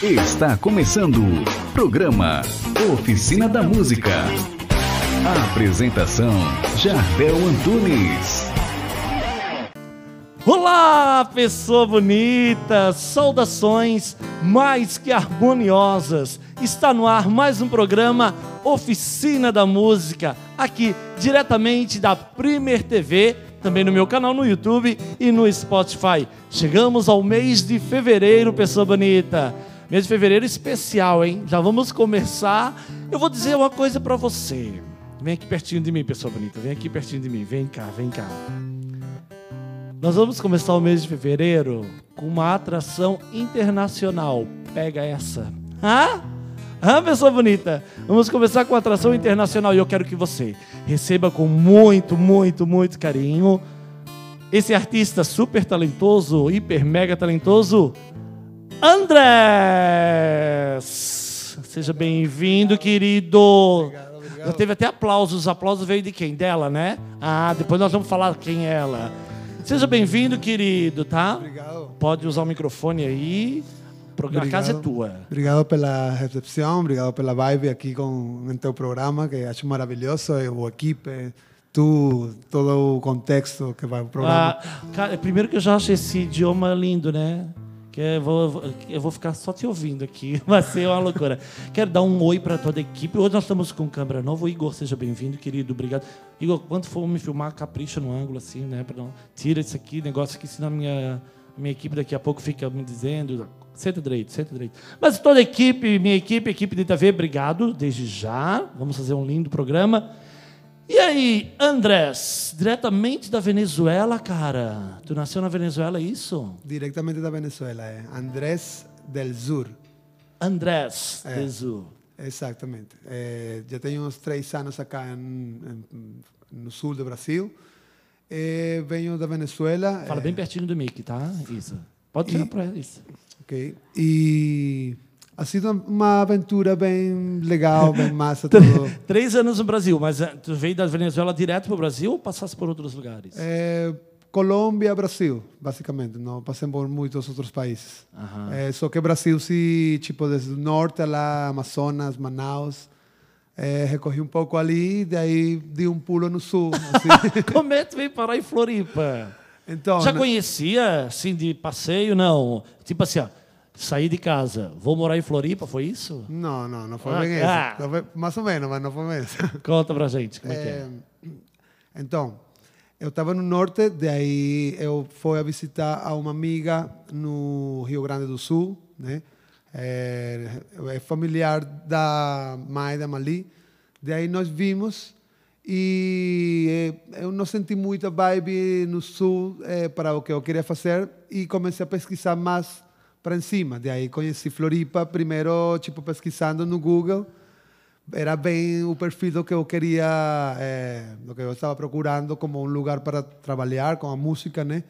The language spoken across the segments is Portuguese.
Está começando o programa Oficina da Música. A apresentação Jardel Antunes. Olá, pessoa bonita! Saudações mais que harmoniosas. Está no ar mais um programa Oficina da Música, aqui diretamente da Primer TV, também no meu canal no YouTube e no Spotify. Chegamos ao mês de fevereiro, pessoa bonita. Mês de fevereiro especial, hein? Já vamos começar. Eu vou dizer uma coisa para você. Vem aqui pertinho de mim, pessoa bonita. Vem aqui pertinho de mim. Vem cá, vem cá. Nós vamos começar o mês de fevereiro com uma atração internacional. Pega essa. Hã? Hã, pessoa bonita? Vamos começar com atração internacional e eu quero que você receba com muito, muito, muito carinho esse artista super talentoso, hiper mega talentoso, Andrés. Seja bem-vindo, querido. Obrigado, obrigado. Já teve até aplausos. Os aplausos veio de quem? Dela, né? Ah, depois nós vamos falar quem é ela. Seja bem-vindo, querido, tá? Obrigado. Pode usar o microfone aí. O programa- A casa é Obrigado. tua. Obrigado pela recepção, obrigado pela vibe aqui com em teu programa, que acho maravilhoso, o equipe, tu, todo o contexto que vai o programa. Ah, cara, primeiro que eu já acho esse idioma lindo, né? Que eu vou, eu vou ficar só te ouvindo aqui. Vai ser uma loucura. Quero dar um oi para toda a equipe. Hoje nós estamos com câmera nova. O Igor, seja bem-vindo, querido. Obrigado. Igor, quando for me filmar, capricha no ângulo, assim, né? Não... Tira isso aqui, negócio aqui, senão a minha, minha equipe daqui a pouco fica me dizendo. Senta direito, senta direito. Mas toda a equipe, minha equipe, equipe de TV, obrigado desde já. Vamos fazer um lindo programa. E aí, Andrés, diretamente da Venezuela, cara. Tu nasceu na Venezuela, é isso? Diretamente da Venezuela, é Andrés del Sur. Andrés, É. Jesus. Exatamente. É, já tenho uns três anos acá em, em- no sul do Brasil. É, venho da Venezuela. Fala é, bem pertinho do mic, tá? Isso. Pode tirar pra isso. Ok. E ha sido uma aventura bem legal, bem massa. Tudo. Três anos no Brasil, mas eh, tu veio da Venezuela direto pro Brasil ou passasse por outros lugares? É, Colômbia, Brasil, basicamente. Não passei por muitos outros países. Aham. É, só que Brasil, se tipo desde o norte lá, Amazonas, Manaus, é, recorri um pouco ali, daí dei um pulo no sul. assim. Como é que veio parar em Floripa? então, Já né, conhecia, assim, de passeio? Não. Tipo assim, ó, saí de casa, vou morar em Floripa, foi isso? não, não, não foi Ah, bem ah. isso. Foi- mais ou menos, mas não foi mesmo. Conta pra gente, como é, que é? É, então, eu estava no norte, daí eu fui a visitar a uma amiga no Rio Grande do Sul, né? É, é familiar da mãe da Mali. Daí nós vimos e eh, eu não senti muita vibe no sul eh, para o que eu queria fazer e comecei a pesquisar mais para cima. Daí conheci Floripa primeiro, tipo pesquisando no Google era bem o perfil do que eu queria, eh, do que eu estava procurando como um lugar para trabalhar com a música, né?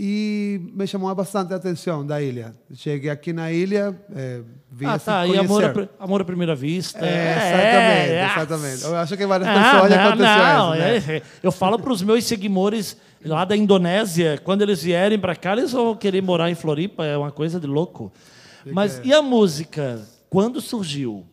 E me chamou bastante a atenção da ilha. Cheguei aqui na ilha, eh, vim Ah, tá. E conhecer. amor, à pri- amor à primeira vista. É, exatamente, é. exatamente. Eu acho que várias Ah, pessoas não, não, isso, né? é, Eu falo para os meus seguidores lá da Indonésia, quando eles vierem para cá, eles vão querer morar em Floripa, é uma coisa de louco. Mas e a música? Quando surgiu?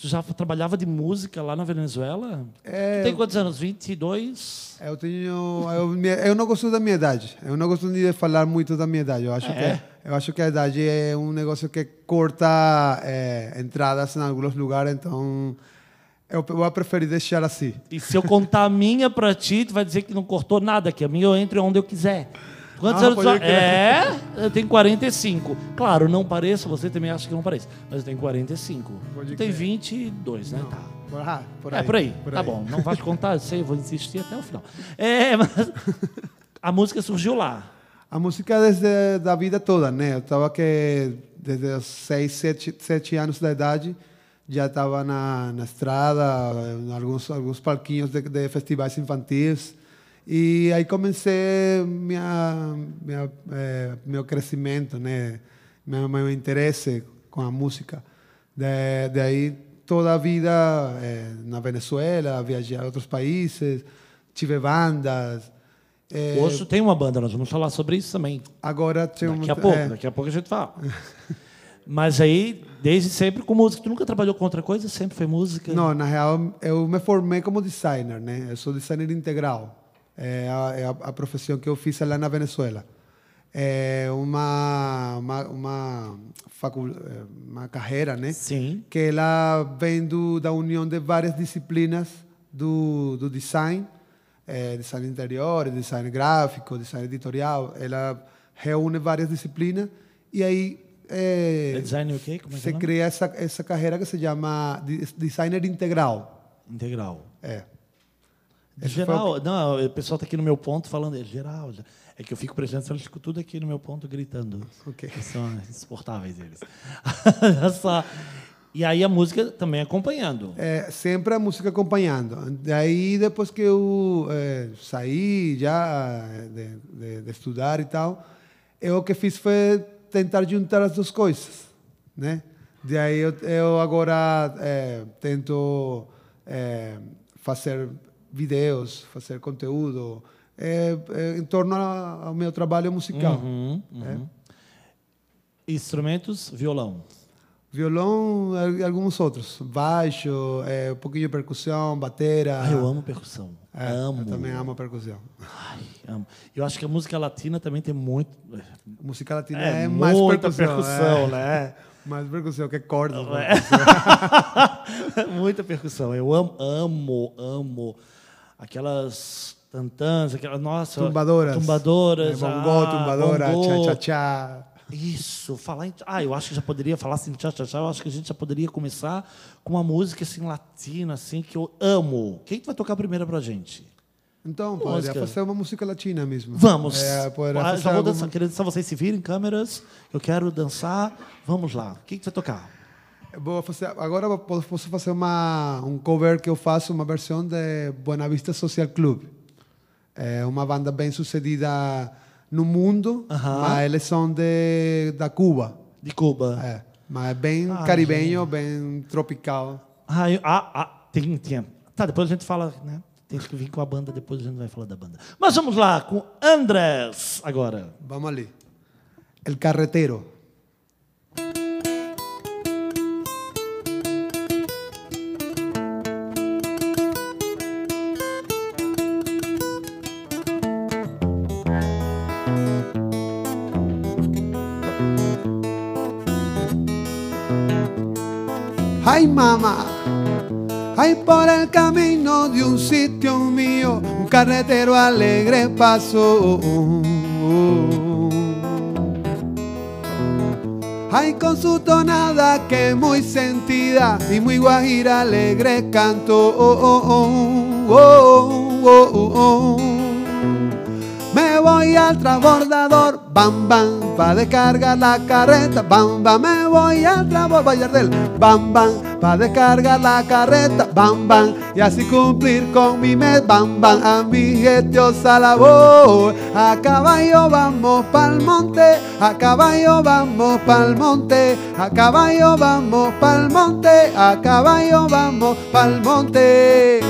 Tu já trabalhava de música lá na Venezuela? É, Tu tem quantos anos? 22? Eu tenho, eu, eu não gosto da minha idade. Eu não gosto de falar muito da minha idade. Eu acho É? que eu acho que a idade é um negócio que corta eh, entradas em alguns lugares. Então, eu vou preferir deixar assim. E se eu contar a minha para ti, tu vai dizer que não cortou nada, que a minha eu entro onde eu quiser. Quantos Ah, anos crer. É, eu tenho 45. Claro, não pareço, você também acha que não pareço, mas eu tenho 45. Pode tem crer. 22, né? Tá. Por, ah, por é, por aí. Tá bom, não te contar, eu sei, eu vou insistir até o final. É, mas a música surgiu lá. A música desde da vida toda, né? Eu estava que desde os 6, 7, 7 anos da idade já estava na, na estrada, em alguns alguns palquinhos de, de festivais infantis. E aí comecei minha, minha eh, meu crescimento, né? Meu, meu interesse com a música. De, de aí toda a vida eh, na Venezuela, viajei a outros países, tive bandas. O Osso tem uma banda, nós vamos falar sobre isso também. Agora tem Daqui a pouco, é, daqui a pouco a gente fala. Mas aí, desde sempre com música. Tu nunca trabalhou com outra coisa? Sempre foi música? Não, na real, eu me formei como designer, né? Eu sou designer integral. É a, a, profissão que eu fiz lá na Venezuela. É uma, uma, uma, facul, é, uma carreira, né? Sim. Que ela vem do, da união de várias disciplinas do, do design, é, design interior, design gráfico, design editorial. Ela reúne várias disciplinas e aí é, design o quê? Como é que é cria essa, essa carreira que se chama de- designer integral. Integral. É. Foi geral, não, o pessoal está aqui no meu ponto falando, é geral. É que eu fico prestando atenção, eles ficam tudo aqui no meu ponto gritando. Ok. Que são insuportáveis eles. E aí a música também acompanhando. É, sempre a música acompanhando. Daí, depois que eu é, saí já de, de- de estudar e tal, eu o que fiz foi tentar juntar as duas coisas, né? Daí eu, eu agora é, tento é, fazer vídeos, fazer conteúdo é, é, em torno a- ao meu trabalho musical. Uhum, uhum. Instrumentos, violão. Violão e alguns outros. Baixo, é, um pouquinho de percussão, batera. Ah, eu amo percussão. É, amo. Eu também amo a percussão. Ai, amo. Eu acho que a música latina também tem muito. A música latina É, é, mais muita percussão. percussão, é. né? Mais percussão que cordas. né? Muita percussão. Eu amo, amo, amo aquelas tantãs, aquelas nossa, Tumbadoras. tumbadoras, É, ah, tumbadora, bongô. tchá-tchá-tchá. Isso, falar em, ah, eu acho que já poderia falar assim, tchá, tchá, tchá, eu acho que a gente já poderia começar com uma música assim latina assim que eu amo. Quem que vai tocar primeiro pra gente? Então, Música. poderia fazer uma música latina mesmo. Vamos. É, ah, já vou alguma- dançar, queria dançar, vocês se virem câmeras. Eu quero dançar. Vamos lá. O que que vai tocar? Vou fazer, agora posso fazer uma, um cover que eu faço, uma versão de Buena Vista Social Club. É uma banda bem sucedida no mundo, Aham. mas eles são de, da Cuba. De Cuba. É, mas é bem Ah, caribenho, bem tropical. Ah, eu- ah, ah, tem, tem. Tá, depois a gente fala, né? Tem que vir com a banda, depois a gente vai falar da banda. Mas vamos lá, com Andrés agora. Vamos ali. El Carretero. Ay mamá, ay por el camino de un sitio mío, un carretero alegre pasó. Ay con su tonada que muy sentida y muy guajira alegre cantó. Me voy al transbordador, bam bam, pa' descargar la carreta, bam bam, me voy al transbordador, Vallardel, bam bam, pa' descargar la carreta, bam bam, y así cumplir con mi mes, bam bam, a mi gestiosa labor. A caballo vamos pa'l monte, a caballo vamos pa'l monte, a caballo vamos pa'l monte, a caballo vamos pa'l monte.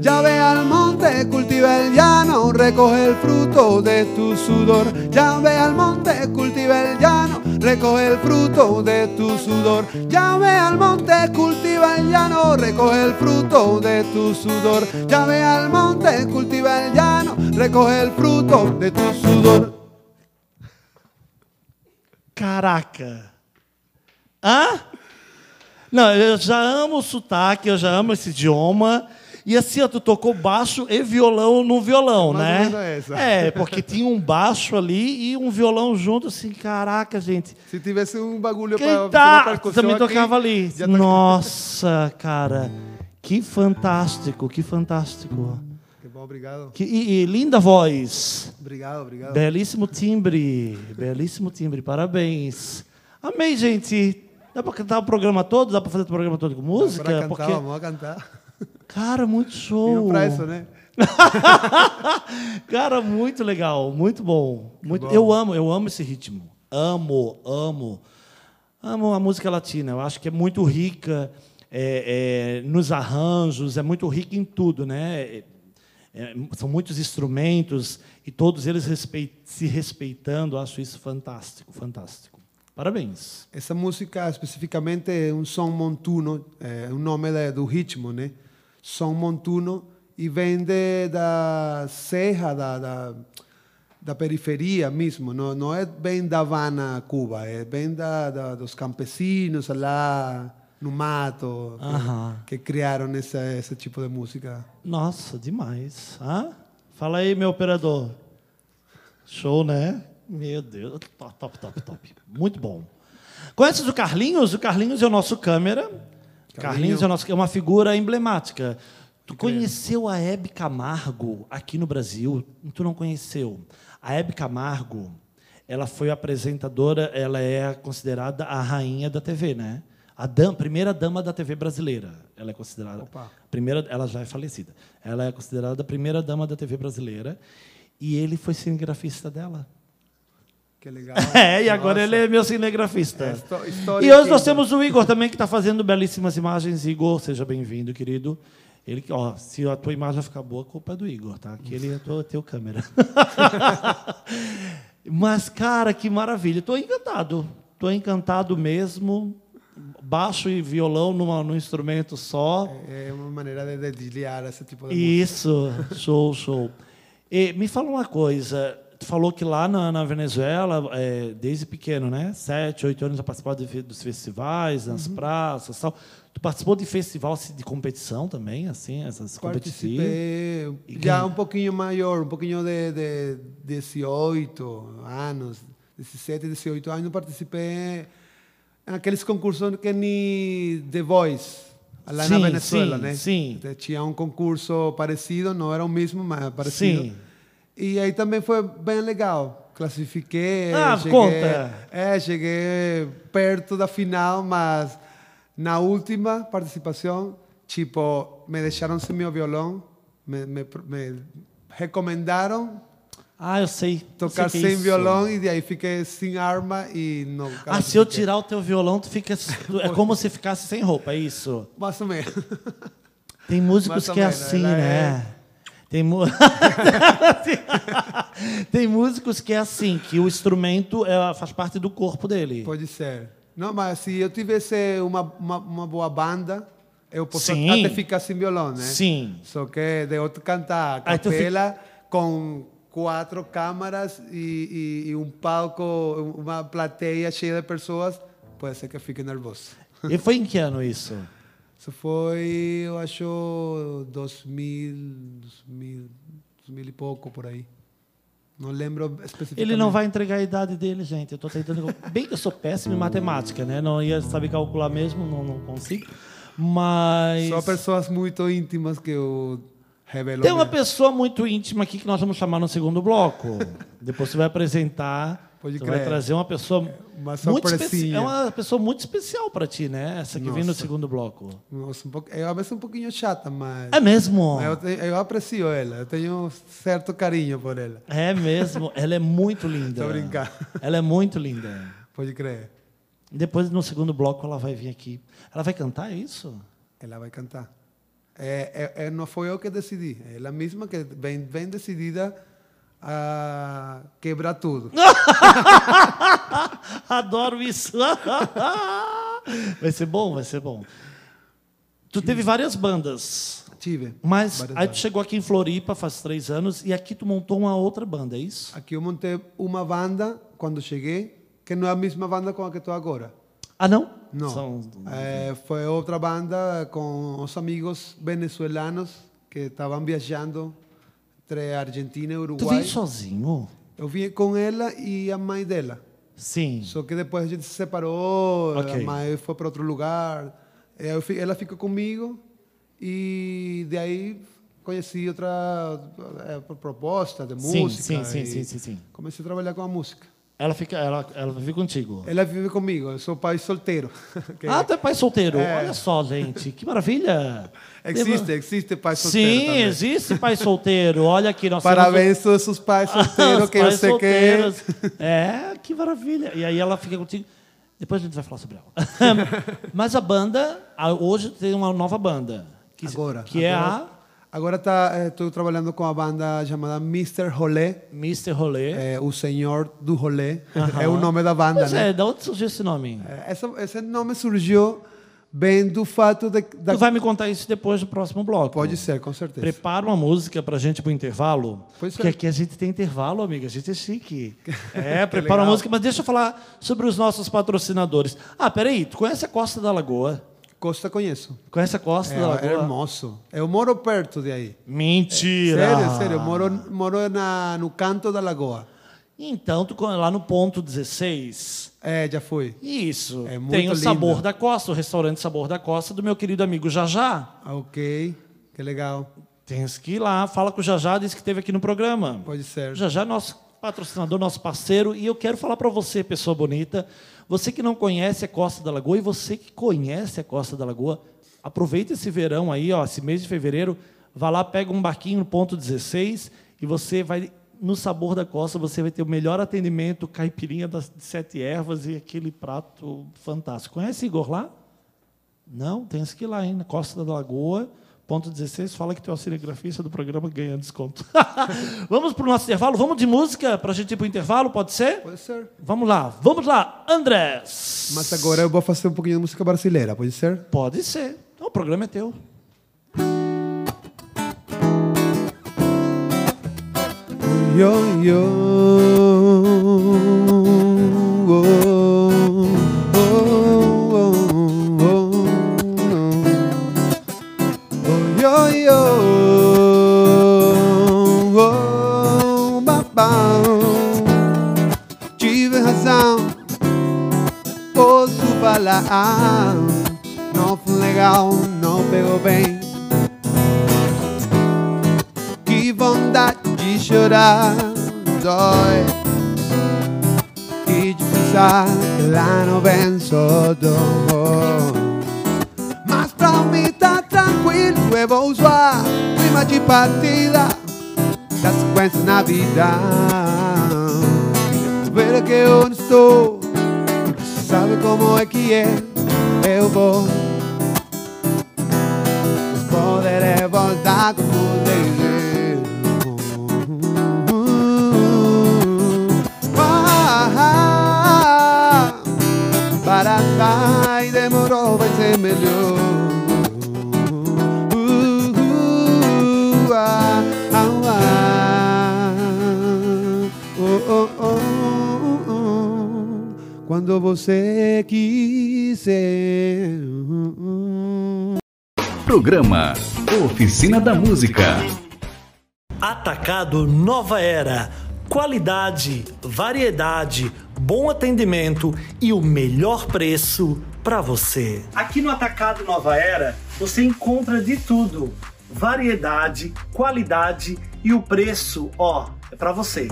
Ya ve al monte, cultiva el llano, recoge el fruto de tu sudor. Ya ve al monte, cultiva el llano, recoge el fruto de tu sudor. Ya ve al monte, cultiva el llano, recoge el fruto de tu sudor. Ya ve al monte, cultiva el llano, recoge el fruto de tu sudor. Caraca! Hã? Não, eu já amo o sotaque, eu já amo esse idioma. E assim, ó, tu tocou baixo e violão no violão, Mais né? menos essa. É, porque tinha um baixo ali e um violão junto, assim, caraca, gente. Se tivesse um bagulho Quem para tá? Também tocava ali. tá- Nossa, cara. Que fantástico, que fantástico. Que bom, obrigado. Que, e, e linda voz. Obrigado, obrigado. Belíssimo timbre. Belíssimo timbre. Parabéns. Amei, gente. Dá pra cantar o programa todo? Dá pra fazer o programa todo com música? Para cantar, Porque, vamos cantar. Cara, muito show. Pra isso, né? Cara, muito legal, muito bom. Muito, bom. Eu amo, eu amo esse ritmo. Amo, amo. Amo a música latina. Eu acho que é muito rica é, é, nos arranjos, é muito rica em tudo, né? É, é, são muitos instrumentos e todos eles respeit- se respeitando. Eu acho isso fantástico, fantástico. Parabéns. Essa música especificamente é um som montuno, é o nome da- do ritmo, né? Som montuno e vem de, da serra, da, da, da periferia mesmo. Não, não é bem da Havana, Cuba, é bem da, da, dos campesinos lá no mato que- Aham. que, criaram esse, esse tipo de música. Nossa, demais. Hã? Fala aí, meu operador. Show, né? Meu Deus, top, top, top, top. Muito bom. Conheces o Carlinhos? O Carlinhos é o nosso câmera. Carlinhos, Carlinho. é, nosso, é uma figura emblemática. Tu conheceu a Hebe Camargo aqui no Brasil? Tu não conheceu. A Hebe Camargo, ela foi apresentadora, ela é considerada a rainha da TV, né? A primeira dama da TV brasileira. Ela é considerada. Opa. Primeira, ela já é falecida. Ela é considerada a primeira dama da TV brasileira. E ele foi cinegrafista dela. Que legal. É, e agora Nossa. ele é meu cinegrafista. É, e hoje nós temos o Igor também, que está fazendo belíssimas imagens. Igor, seja bem-vindo, querido. Ele, ó, se a tua imagem ficar boa, a culpa é do Igor, tá? Que ele é tua, teu câmera. Mas, cara, que maravilha. Estou encantado. Estou encantado mesmo. Baixo e violão numa, num instrumento só. É uma maneira de dedilhar esse tipo de música. Isso, show, show. E me fala uma coisa. Tu falou que lá na, na Venezuela, é, desde pequeno, né? Sete, oito anos já participou de dos festivais, nas Uhum. praças, tal. Tu participou de festival assim, de competição também, assim, essas competições? Já um pouquinho maior, um pouquinho de, de 18 anos, 17, 18 anos, participei naqueles concursos que nem The Voice, lá Sim, na Venezuela, sim, né? sim. Tinha um concurso parecido, não era o mesmo, mas parecido. Sim. E aí também foi bem legal. Classifiquei. Ah, cheguei, conta. É, cheguei perto da final, mas na última participação, tipo, me deixaram sem meu violão, me, me, me recomendaram Ah, eu sei. tocar sei é sem isso. violão e daí fiquei sem arma e não. Ah, se eu tirar o teu violão, tu fica. É como se ficasse sem roupa, é isso? Mais ou menos. Tem músicos que é assim, né? Tem, mu- Tem músicos que é assim, que o instrumento é, faz parte do corpo dele. Pode ser. Não, mas se eu tivesse uma, uma, uma boa banda, eu posso Sim. até ficar sem violão, né? Sim. Só que de outro cantar a tu fica- capela com quatro câmaras e, e, e um palco, uma plateia cheia de pessoas, pode ser que eu fique nervoso. E foi em que ano isso? Isso foi, eu acho, 2000, 2000, 2000 e pouco por aí. Não lembro especificamente. Ele não vai entregar a idade dele, gente. Eu tô tentando. Bem que eu sou péssimo em matemática, né? Não ia saber calcular mesmo, não, não consigo. Mas. Só pessoas muito íntimas que eu revelo. Tem uma mesmo. pessoa muito íntima aqui que nós vamos chamar no segundo bloco. Depois você vai apresentar. Pode você crer. vai trazer uma pessoa Uma muito especial. É uma pessoa muito especial para ti, né? Essa que vem no Nossa. segundo bloco. Nossa, um pouco, um pouquinho chata, mas... É mesmo? eu, eu aprecio ela, eu tenho certo carinho por ela. É mesmo. Ela é muito linda. Tô brincando. Ela é muito linda. Pode crer. Depois, no segundo bloco, ela vai vir aqui. Ela vai cantar é isso? Ela vai cantar. É, é, é, não foi eu que decidi, é ela mesma que vem, vem decidida a quebrar tudo. Adoro isso. vai ser bom, vai ser bom. Tu teve várias bandas, Tive. mas várias aí tu bandas. chegou aqui em Floripa faz três anos e aqui tu montou uma outra banda, é isso? Aqui eu montei uma banda quando cheguei, que não é a mesma banda com a que estou agora. Ah, não? Não. São- Eh, foi outra banda com os amigos venezuelanos que estavam viajando entre Argentina e Tu Uruguai. veio sozinho? Eu vim com ela e a mãe dela. Sim. Só que depois a gente se separou, Ok. a mãe foi para outro lugar. Fi- ela ficou comigo e de aí conheci outra eh, proposta de música. sim, sim, sim, sim, sim. Comecei a trabalhar com a música. Ela fica, ela, ela vive contigo. Ela vive comigo, eu sou pai solteiro. Ah, tu é pai solteiro. É. Olha só, gente, que maravilha. existe, existe pai solteiro. Sim, também. existe pai solteiro. Olha aqui, nós temos Parabéns a todos os pais solteiros Os que eu pais sei solteiros. que. É, que maravilha. E aí ela fica contigo. Depois a gente vai falar sobre ela. Mas a banda, a- hoje tem uma nova banda. Que, Agora. Que agora, Agora tá, estou trabalhando com a banda chamada Mr. Rolê, Mr. Rolê. é, o Senhor do Rolê. Aham. É o nome da banda, Pois né? é, da onde surgiu esse nome? É, essa- esse nome surgiu bem do fato de, da, Tu vai me contar isso depois do próximo bloco. Pode ser, com certeza. Prepara uma música pra gente pro intervalo. Pois é. porque aqui a gente tem intervalo, amiga. A gente é chique. É, prepara uma música, mas deixa eu falar sobre os nossos patrocinadores. Ah, peraí, tu conhece a Costa da Lagoa? Costa conheço. Conhece a Costa É, da é Lagoa? hermoso. Eu moro perto de aí. Mentira! Sério, sério. Eu moro, moro na, no canto da lagoa. Então, tu lá no ponto 16. É, já fui. Isso. É muito tem o lindo. Sabor da Costa, o restaurante Sabor da Costa, do meu querido amigo Jajá. Ah, Ok, que legal. Tens que ir lá, fala com o Jajá, disse que esteve aqui no programa. Pode ser. Jajá é nosso patrocinador, nosso parceiro, e eu quero falar para você, pessoa bonita, você que não conhece a Costa da Lagoa e você que conhece a Costa da Lagoa, aproveita esse verão aí, ó, esse mês de fevereiro, vá lá, pega um barquinho no ponto 16 e você vai no sabor da costa, você vai ter o melhor atendimento, caipirinha das sete ervas e aquele prato fantástico. Conhece Igor lá? Não, tem que ir lá, hein, na Costa da Lagoa, ponto 16, fala que o cinegrafista do programa ganha desconto. vamos para o nosso intervalo? Vamos de música para a gente ir para o intervalo, pode ser? Pode ser. Vamos lá, vamos lá, Andrés. Mas agora eu vou fazer um pouquinho de música brasileira, pode ser? Pode ser. Então, o programa é teu. Yo, yo. Oh, Não foi legal, não pegou bem. Que vontade de chorar dói E de pensar que lá não vem só dor Mas pra mim tá tranquilo Eu vou usar clima de partida Da sequência na vida Ver que eu não estou sabe como é que é Eu vou poder voltar como desejo. Ah, para trás demorou, vai ser melhor. Quando você quiser. Programa Oficina da Música. Atacado Nova Era. Qualidade, variedade, bom atendimento e o melhor preço para você. Aqui no Atacado Nova Era você encontra de tudo: variedade, qualidade e o preço, ó, é para você.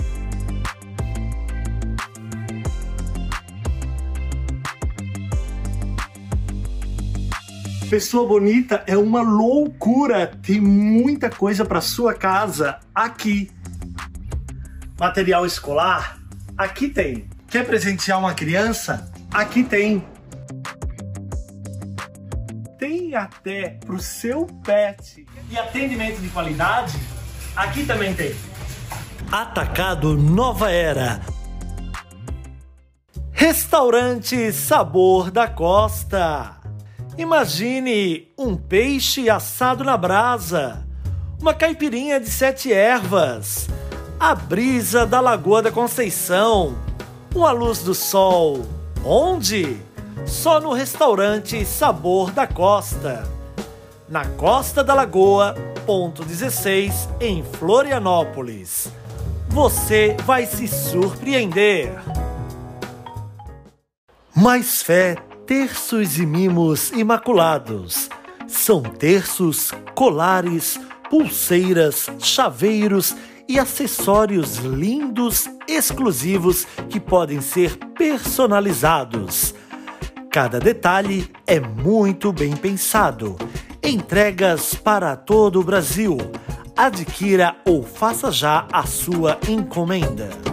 Pessoa bonita é uma loucura. Tem muita coisa para sua casa aqui. Material escolar? Aqui tem. Quer presentear uma criança? Aqui tem. Tem até pro seu pet. E atendimento de qualidade? Aqui também tem. Atacado Nova Era. Restaurante Sabor da Costa. Imagine um peixe assado na brasa, uma caipirinha de sete ervas, a brisa da Lagoa da Conceição, uma luz do sol. Onde? Só no restaurante Sabor da Costa. Na Costa da Lagoa, ponto 16, em Florianópolis. Você vai se surpreender. Mais fé, terços e mimos imaculados. São terços, colares, pulseiras, chaveiros e acessórios lindos, exclusivos que podem ser personalizados. Cada detalhe é muito bem pensado. Entregas para todo o Brasil. Adquira ou faça já a sua encomenda.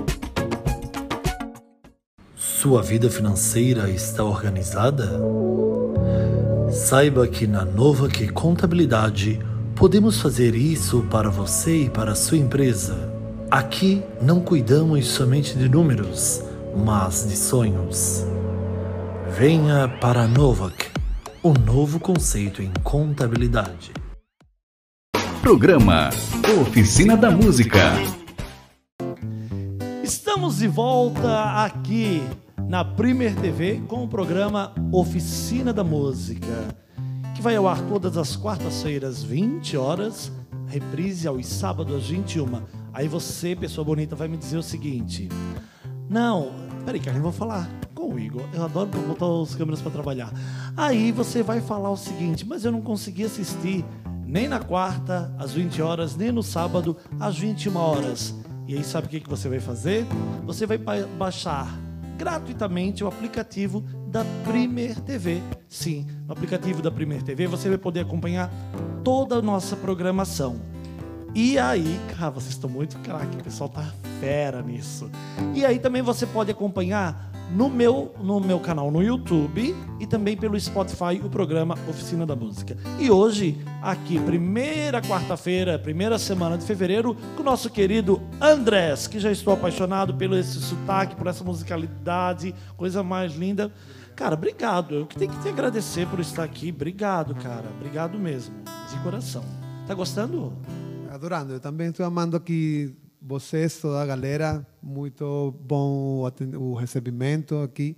Sua vida financeira está organizada? Saiba que na Nova Que Contabilidade Podemos fazer isso para você e para a sua empresa. Aqui não cuidamos somente de números, mas de sonhos. Venha para a Novak, o novo conceito em contabilidade. Programa Oficina da Música. Estamos de volta aqui na Premier TV com o programa Oficina da Música, que vai ao ar todas as quartas-feiras, 20 horas, reprise aos sábados às 21. Aí você, pessoa bonita, vai me dizer o seguinte: Não, peraí, Carlinhos, vou falar com o Igor. Eu adoro botar os câmeras para trabalhar. Aí você vai falar o seguinte: Mas eu não consegui assistir nem na quarta, às 20 horas, nem no sábado, às 21 horas. E aí, sabe o que você vai fazer? Você vai ba- baixar gratuitamente o aplicativo da Premier TV. Sim, no aplicativo da Premier TV você vai poder acompanhar toda a nossa programação. E aí, cara, vocês estão muito craque, o pessoal tá fera nisso. E aí também você pode acompanhar no meu, no meu canal no YouTube e também pelo Spotify o programa Oficina da Música. E hoje, aqui, primeira quarta-feira, primeira semana de fevereiro, com o nosso querido Andrés, que já estou apaixonado pelo esse sotaque, por essa musicalidade, coisa mais linda. Cara, obrigado. Eu que tenho que te agradecer por estar aqui. Obrigado, cara. Obrigado mesmo, de coração. Tá gostando? Adorando. Eu também estou amando aqui vocês, toda a galera. Muito bom o recebimento aqui.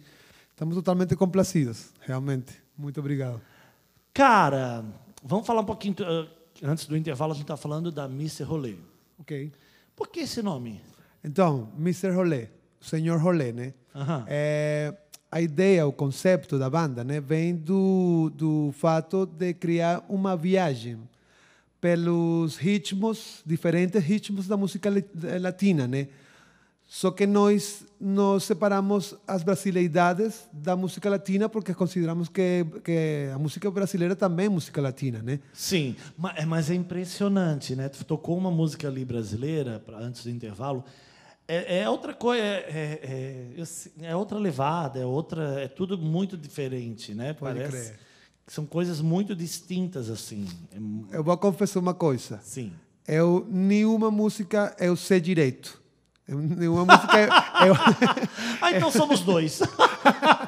Estamos totalmente complacidos, realmente. Muito obrigado. Cara, vamos falar um pouquinho. uh, antes do intervalo, a gente está falando da Mr. Rolê. Ok. Por que esse nome? Então, Mr. Rolê, senhor Rolê, né? É, a ideia, o conceito da banda, né, vem do, do fato de criar uma viagem pelos ritmos, diferentes ritmos da música eh, latina, né? Só que nós nós separamos as brasileidades da música latina porque consideramos que, que a música brasileira também é música latina, né? Sim, é, mas é impressionante, né? Tu tocou uma música ali brasileira antes do intervalo. É, é outra coisa, é, é- é- é outra levada, é outra, é tudo muito diferente, né? Pode Parece crer. São coisas muito distintas assim. É Eu vou confessar uma coisa. sim. Eu, nenhuma música eu sei direito. Eu, nenhuma música eu, Ah, então somos dois.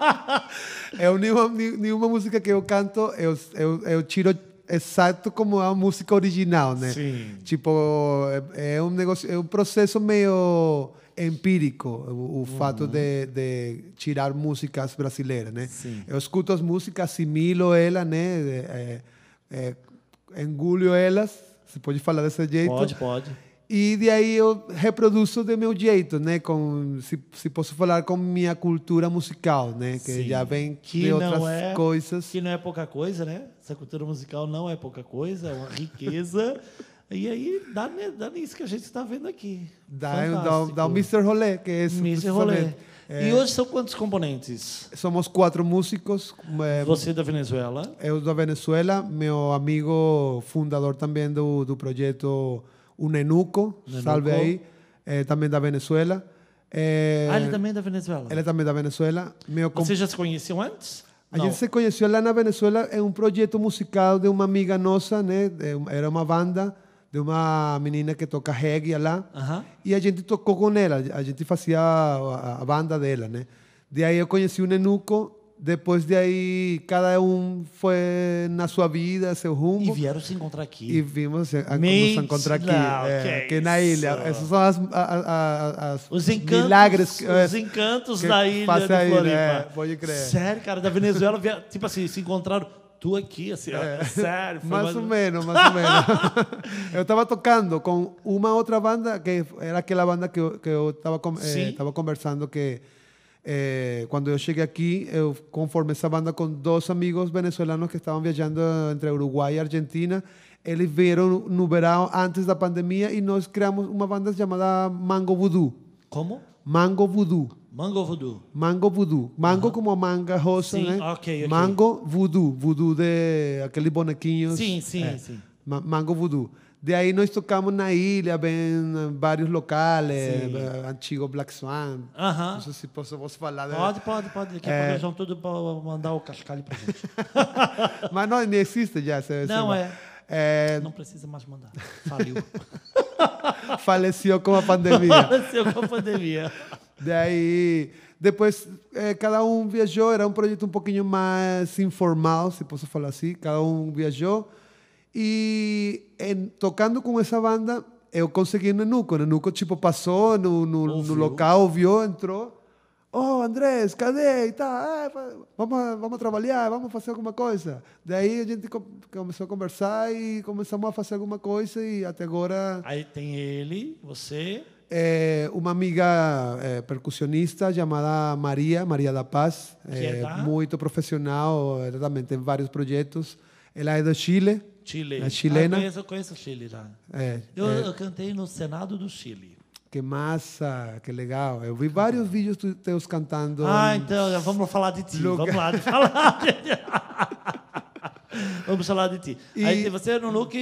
eu nenhuma, nenhuma música que eu canto eu, eu, eu tiro exato como a música original, né? Sim. Tipo, é, é um negócio, é um processo meio empírico o, o fato de, de tirar músicas brasileiras, né? Sim. Eu escuto as músicas, assimilo elas, né? É, é, engulho elas, se pode falar desse jeito. pode, pode. E de aí eu reproduzo do meu jeito, né? Com, se, se posso falar com minha cultura musical, né? Que Sim. já vem Que de outras é- coisas. Que não é pouca coisa, né? Essa cultura musical não é pouca coisa, é uma riqueza. e aí dá, dá nisso que a gente está vendo aqui. Dá, dá, Fantástico. dá o Mr. Rolê, que é isso. Mr. Rolê. É, E hoje são quantos componentes? Somos quatro músicos. é, Você da Venezuela, Eu da Venezuela, meu amigo fundador também do, do projeto Unenuco, salve aí, é, também da Venezuela. É, ah, ele também é da Venezuela. ele é também da Venezuela. Meu Vocês já se conheciam antes? A Não. gente se conheceu lá na Venezuela em um projeto musical de uma amiga nossa, né? Uma- Era uma banda de uma menina que toca reggae lá. E a gente tocou com ela, a gente fazia a, a banda dela, né? De aí eu conheci o Nenuco, depois de aí cada um foi na sua vida, seu rumo. E vieram se encontrar aqui. E vimos a, a, nos encontrar aqui, não, é, que aqui na ilha. Essas são as, a- as Os encantos, milagres. que- é, os encantos que da ilha de aí, Floripa. né? Pode crer. Sério, cara, da Venezuela, tipo assim, se encontraram tu aqui, assim, sério. É. Mais ou menos, mais ou menos. eu estava tocando com uma outra banda, que era aquela banda que eu, que eu estava Sim. conversando que eh, quando eu cheguei aqui, eu conformei essa banda com dois amigos venezuelanos que estavam viajando entre Uruguai e Argentina. Eles vieram no verão antes da pandemia e nós criamos uma banda chamada Mango Voodoo. Como? Mango Voodoo. Mango Voodoo. Mango voodoo. Mango como manga rosa, Sim, né? ok, ok. Mango voodoo. Voodoo de aqueles bonequinhos. Sim, sim, É. sim. Ma- Mango voodoo. De aí nós tocamos na ilha, bem vários locales, Sim. eh, antigo Black Swan. Aham. Não sei se posso, posso falar. de- Pode, pode, pode. Daqui a pouco eles vão tudo para mandar o cascalho pra gente. Mas não, nem existe já. esse Não, ba- é. É, Não precisa mais mandar. Faliu. faleceu com a pandemia. Faleceu com a pandemia. Daí, depois, eh, cada um viajou, era um projeto um pouquinho mais informal, se posso falar assim, cada um viajou. E em- tocando com essa banda, eu consegui o Nenuco. O Nenuco, tipo, passou no, no, no local, ouviu, entrou. Oh, Andrés, cadê? E tá, ah, vamos, vamos trabalhar, vamos fazer alguma coisa. Daí a gente co- começou a conversar e começamos a fazer alguma coisa e até agora Aí tem ele, você. É, uma amiga é, percussionista chamada Maria, Maria da Paz, da? muito profissional, ela também tem vários projetos. Ela é do Chile, Chile. É chilena. Ah, eu, conheço, conheço o Chile já. é, Eu, é, eu cantei no Senado do Chile. que massa, que legal. Eu vi vários vídeos teus cantando. Ah, então vamos falar de ti. Lugar. Vamos lá, de falar. Vamos falar de ti. E- Aí tem você no look.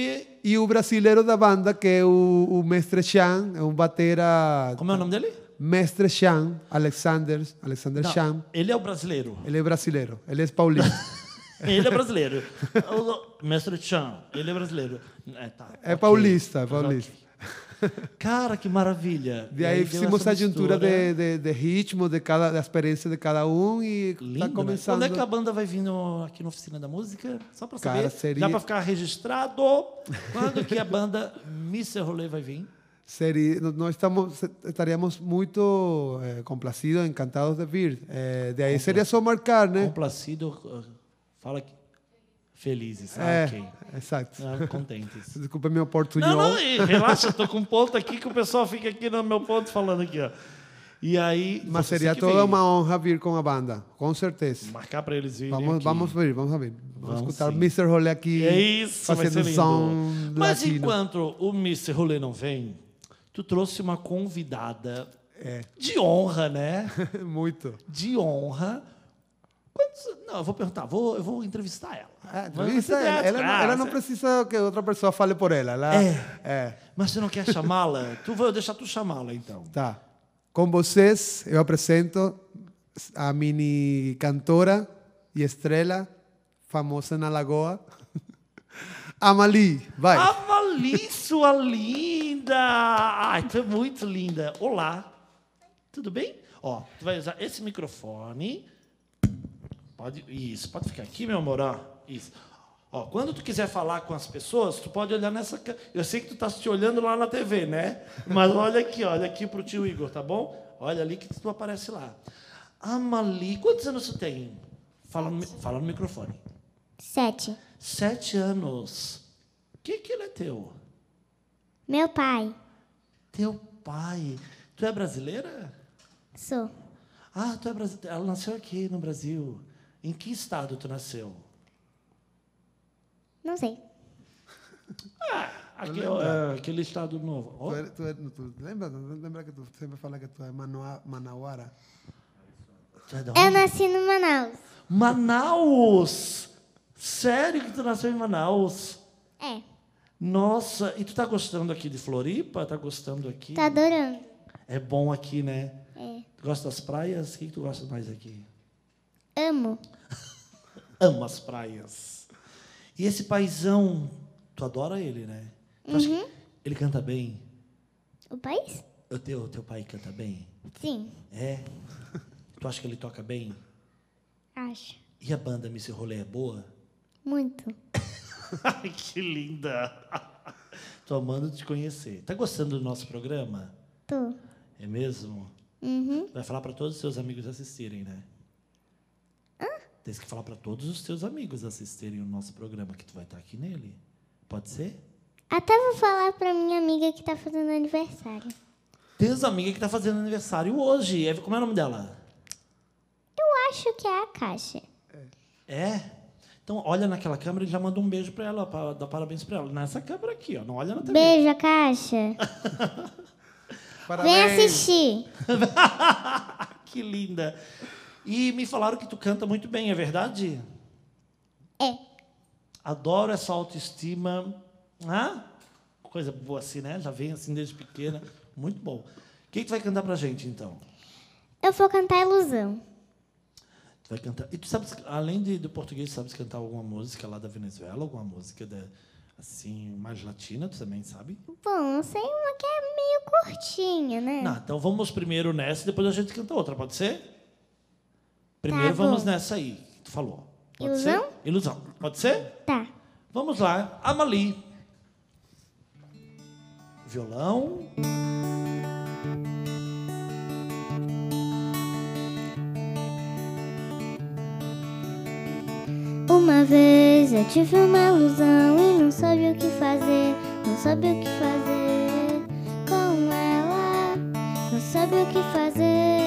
E o brasileiro da banda, que é o, o Mestre Chan, é um batera... Como é o nome dele? Mestre Chan, Alexander, Alexander Não, Chan. ele é o brasileiro. Ele é brasileiro, ele é paulista. Ele é brasileiro. Mestre Chan, ele é brasileiro. É, tá, É ok. paulista, é paulista. ok. Cara, que maravilha. De aí deu fizemos essa a juntura de, de, de ritmo, de cada da experiência de cada um e Lindo, está né? começando. Quando é que a banda vai vir no- aqui na Oficina da Música? Só para Cara, saber. seria- Já para ficar registrado. Quando que a banda Mr. Rolê vai vir? Seria, nós estamos, estaríamos muito eh, complacidos, encantados de vir. Eh, de aí seria só marcar, né? Complacido. uh, Fala que. Felizes. Ah, É, ok. exato. Ah, contentes. Desculpa meu Não, portunhol. não, e relaxa, tô com um ponto aqui que o pessoal fica aqui no meu ponto falando aqui, ó. E aí. Mas seria toda veio. uma honra vir com a banda, com certeza. Marcar para eles virem. Vamos, aqui. vamos ver, vamos ver. Vamos, Vamos escutar sim. Mr. Rolê aqui É isso, fazendo som Mas latino. enquanto o Mr. Rolê não vem, tu trouxe uma convidada É. de honra, né? muito. De honra. Quantos- Não, eu vou perguntar, vou, eu vou entrevistar ela. É, entrevista entrevistar ela. Ela, não- ela não precisa que outra pessoa fale por ela. Ela, É. é. Mas você não quer chamá-la? tu vou deixar tu chamá-la, então. Tá. Com vocês, eu apresento a mini cantora e estrela, famosa na Lagoa, Amali. Vai. Amali, sua linda! Ai, tu é muito linda. Olá. Tudo bem? Ó, tu vai usar esse microfone. Pode, isso, pode ficar aqui, meu amor, ó. Isso. Ó, quando tu quiser falar com as pessoas, tu pode olhar nessa... Eu sei que tu tá te olhando lá na TV, né? Mas olha aqui, olha aqui pro tio Igor, tá bom? Olha ali que tu aparece lá. Amali, quantos anos tu tem? Fala no, fala no microfone. Sete. Sete anos. O que que ele é teu? Meu pai. Teu pai. Tu é brasileira? Sou. Ah, tu é brasileira. Ela nasceu aqui no Brasil. Em que estado tu nasceu? Não sei. Aquele, é, aquele estado novo. Ó, Tu, é- tu, é- tu lembra, lembra que tu sempre fala que tu é Manoa, Manauara? tu é de Eu onde? nasci no Manaus. Manaus! Sério que tu nasceu em Manaus? É. Nossa, e tu tá gostando aqui de Floripa? Tá gostando aqui? Tô adorando. É bom aqui, né? É. Tu gosta das praias? O que, que tu gosta mais aqui? Amo. Amo as praias. E esse paizão, tu adora ele, né? Tu acha que ele canta bem? O país? O teu, teu pai canta bem? Sim. É? Tu acha que ele toca bem? Acho. E a banda Missy Rolê é boa? Muito. Ai, que linda! Tô amando te conhecer. Tá gostando do nosso programa? Tô. É mesmo? Uhum. Vai falar para todos os seus amigos assistirem, né? Tem que falar para todos os teus amigos assistirem o nosso programa, que tu vai estar aqui nele. Pode ser? Até vou falar pra minha amiga que tá fazendo aniversário. Tens amiga que tá fazendo aniversário hoje. É- Como é o nome dela? Eu acho que é a caixa. É? Então, olha naquela câmera e já manda um beijo para ela, para dar parabéns para ela. Nessa câmera aqui, ó. Não olha na TV. Beijo, a caixa. Vem assistir. Que linda. E me falaram que tu canta muito bem, é verdade? É. Adoro essa autoestima. Ah, coisa boa assim, né? Já vem assim desde pequena. Muito bom. O que, que tu vai cantar pra gente, então? Eu vou cantar Ilusão. Tu vai cantar. E tu sabes, além de, do português, sabes cantar alguma música lá da Venezuela? Alguma música da, Assim, mais latina, tu também sabe? Bom, sei uma que é meio curtinha, né? Não, então vamos primeiro nessa e depois a gente canta outra, pode ser? Primeiro bom. vamos nessa aí, que tu falou. Pode Ilusão? ser? Ilusão. Pode ser? Tá. Vamos lá, Amali. Violão. Uma vez eu tive uma ilusão e não sabia o que fazer, não sabia o que fazer com ela, não sabia o que fazer.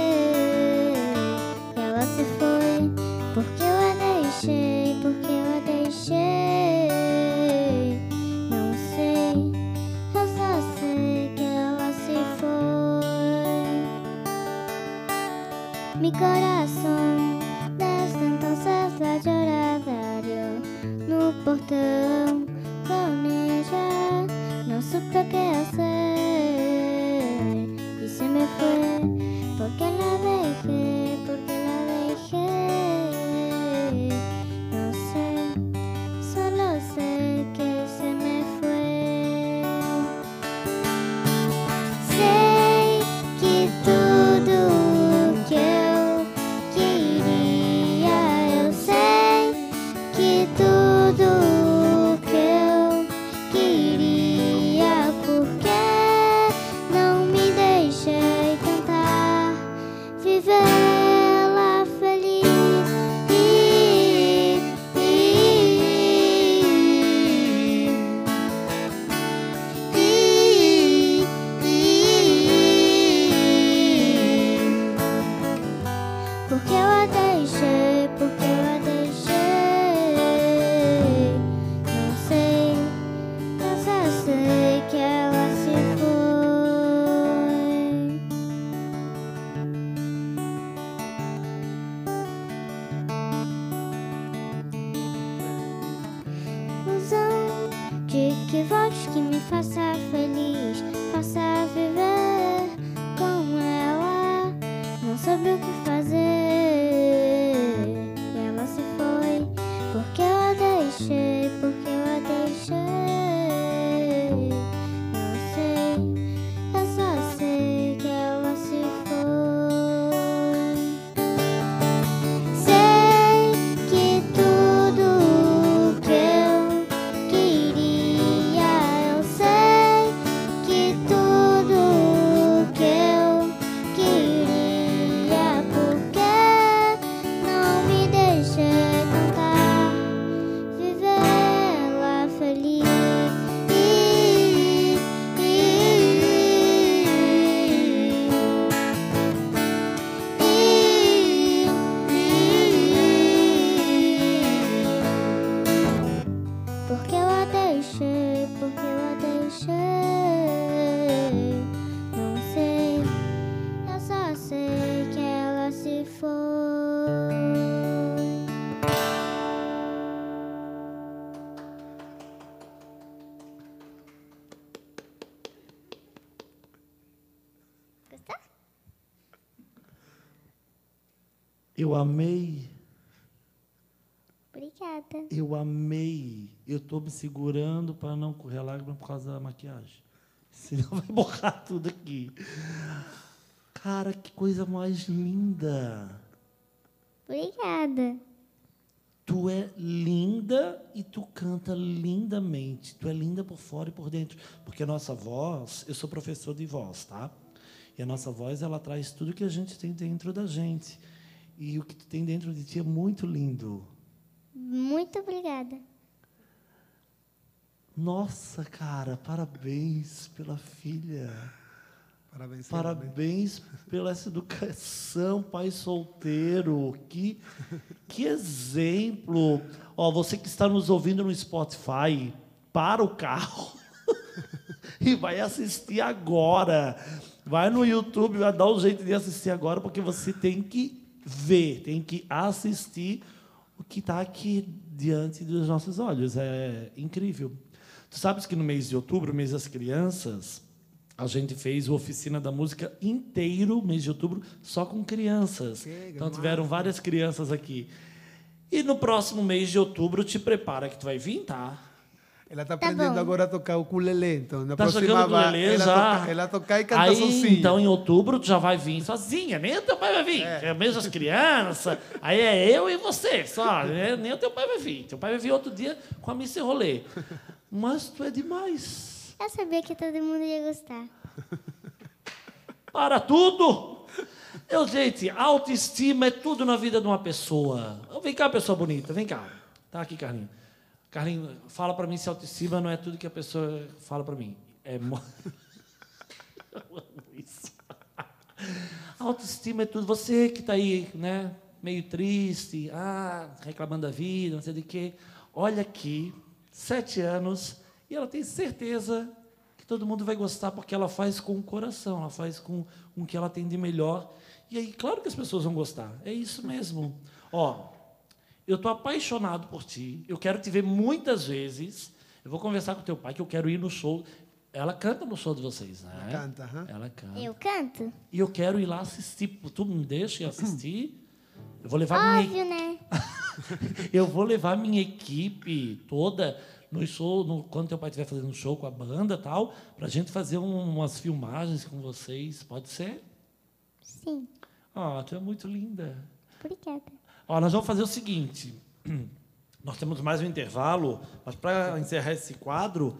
Eu tô me segurando para não correr lágrima por causa da maquiagem. Senão vai borrar tudo aqui. Cara, que coisa mais linda. Obrigada. Tu é linda e tu canta lindamente. Tu é linda por fora e por dentro. Porque a nossa voz, eu sou professor de voz, tá? E a nossa voz, ela traz tudo que a gente tem dentro da gente. E o que tu tem dentro de ti é muito lindo. Muito obrigada. Nossa, cara, parabéns pela filha. Parabéns. Parabéns pela essa educação, pai solteiro. Que, que exemplo. Ó, você que está nos ouvindo no Spotify, para o carro e vai assistir agora. Vai no YouTube, vai dar um jeito de assistir agora, porque você tem que ver, tem que assistir o que está aqui diante dos nossos olhos. É incrível. Tu sabes que no mês de outubro, mês das crianças, a gente fez o Oficina da Música inteiro, mês de outubro, só com crianças. Que Então tiveram várias crianças aqui. E no próximo mês de outubro, te prepara que tu vai vir, tá? Ela está Tá aprendendo bom. agora a tocar o ukulele, então na Tá próxima ukulele ela, já. toca, ela tocar e cantar Aí, sozinha. então, em outubro, tu já vai vir sozinha. Nem o teu pai vai vir. É. Mesmo as crianças. Aí é eu e você só. né? Nem o teu pai vai vir. Teu pai vai vir outro dia com a missa e rolê. Mas tu é demais. Eu sabia que todo mundo ia gostar. Para tudo! Eu, gente, autoestima é tudo na vida de uma pessoa. Vem cá, pessoa bonita, vem cá. Tá aqui, Carlinhos. Carlinhos, fala pra mim se autoestima não é tudo que a pessoa fala pra mim. É. mo- Eu amo isso. Autoestima é tudo. Você que tá aí, né, meio triste, ah, reclamando da vida, não sei de quê. Olha aqui, sete anos, e ela tem certeza que todo mundo vai gostar porque ela faz com o coração, ela faz com com o que ela tem de melhor. E aí, claro que as pessoas vão gostar. É isso mesmo. Ó, eu tô apaixonado por ti. Eu quero te ver muitas vezes. Eu vou conversar com teu pai que eu quero ir no show. Ela canta no show de vocês, né? Canta, aham. Ela canta. Eu canto? E eu quero ir lá assistir. Tu me deixa ir assistir? Eu vou levar minha Óbvio, né? eu vou levar minha equipe toda no show, no, quando teu pai estiver fazendo um show com a banda tal, pra gente fazer um- umas filmagens com vocês. Pode ser? Sim. Ah, tu é muito linda. Obrigada. Ó, nós vamos fazer o seguinte. Nós temos mais um intervalo, mas para encerrar esse quadro,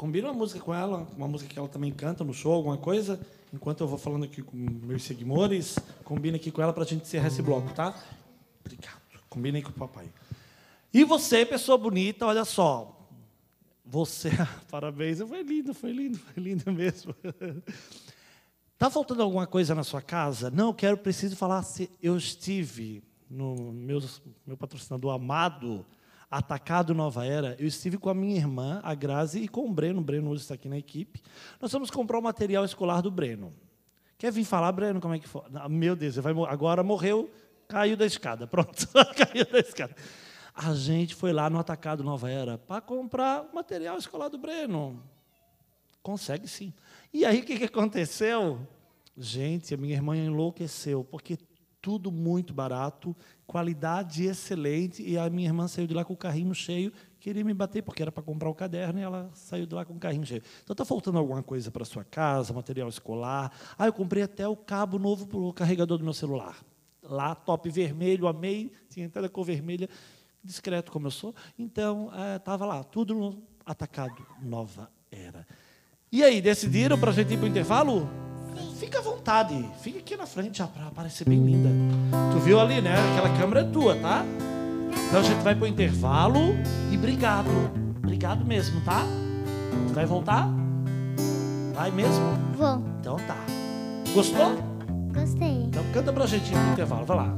combina uma música com ela, uma música que ela também canta no show, alguma coisa. Enquanto eu vou falando aqui com meus seguidores, combina aqui com ela para a gente encerrar esse bloco, tá? Obrigado. Combina aí com o papai. E você, pessoa bonita, olha só. Você, parabéns, foi lindo, foi lindo, foi lindo mesmo. Tá faltando alguma coisa na sua casa? Não, quero, preciso falar se eu estive no meu, meu patrocinador amado, Atacado Nova Era, eu estive com a minha irmã, a Grazi, e com o Breno. O Breno hoje está aqui na equipe. Nós vamos comprar o material escolar do Breno. Quer vir falar, Breno, como é que foi? Meu Deus, vai, agora morreu, caiu da escada. Pronto, caiu da escada. A gente foi lá no Atacado Nova Era para comprar o material escolar do Breno. Consegue sim. E aí o que, que aconteceu? Gente, a minha irmã enlouqueceu, porque tudo muito barato, qualidade excelente, e a minha irmã saiu de lá com o carrinho cheio, queria me bater, porque era para comprar o caderno, e ela saiu de lá com o carrinho cheio. Então está faltando alguma coisa para sua casa, material escolar. Ah, eu comprei até o cabo novo para o carregador do meu celular. Lá, top vermelho, amei, tinha até da cor vermelha, discreto como eu sou. Então, estava lá, tudo atacado Nova Era. E aí, decidiram para a gente ir para o intervalo? Fica à vontade, fica aqui na frente para aparecer bem linda. Tu viu ali, né? Aquela câmera é tua, tá? Então a gente vai para o intervalo e obrigado. Obrigado mesmo, tá? Tu vai voltar? Vai mesmo? Vou. Então tá. Gostou? Gostei. Então canta pra gente pro intervalo, vai lá.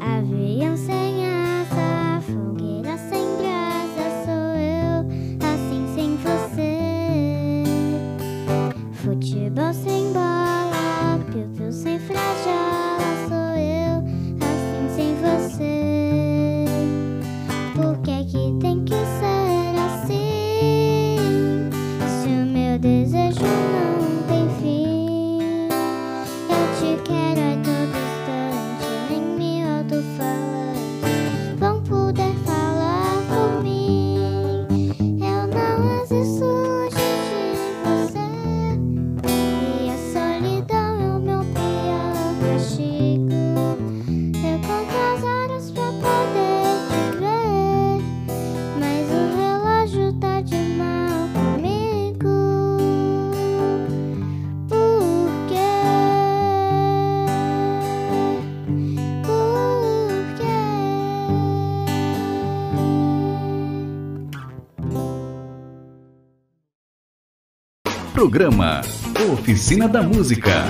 Avião sem Programa Oficina da Música.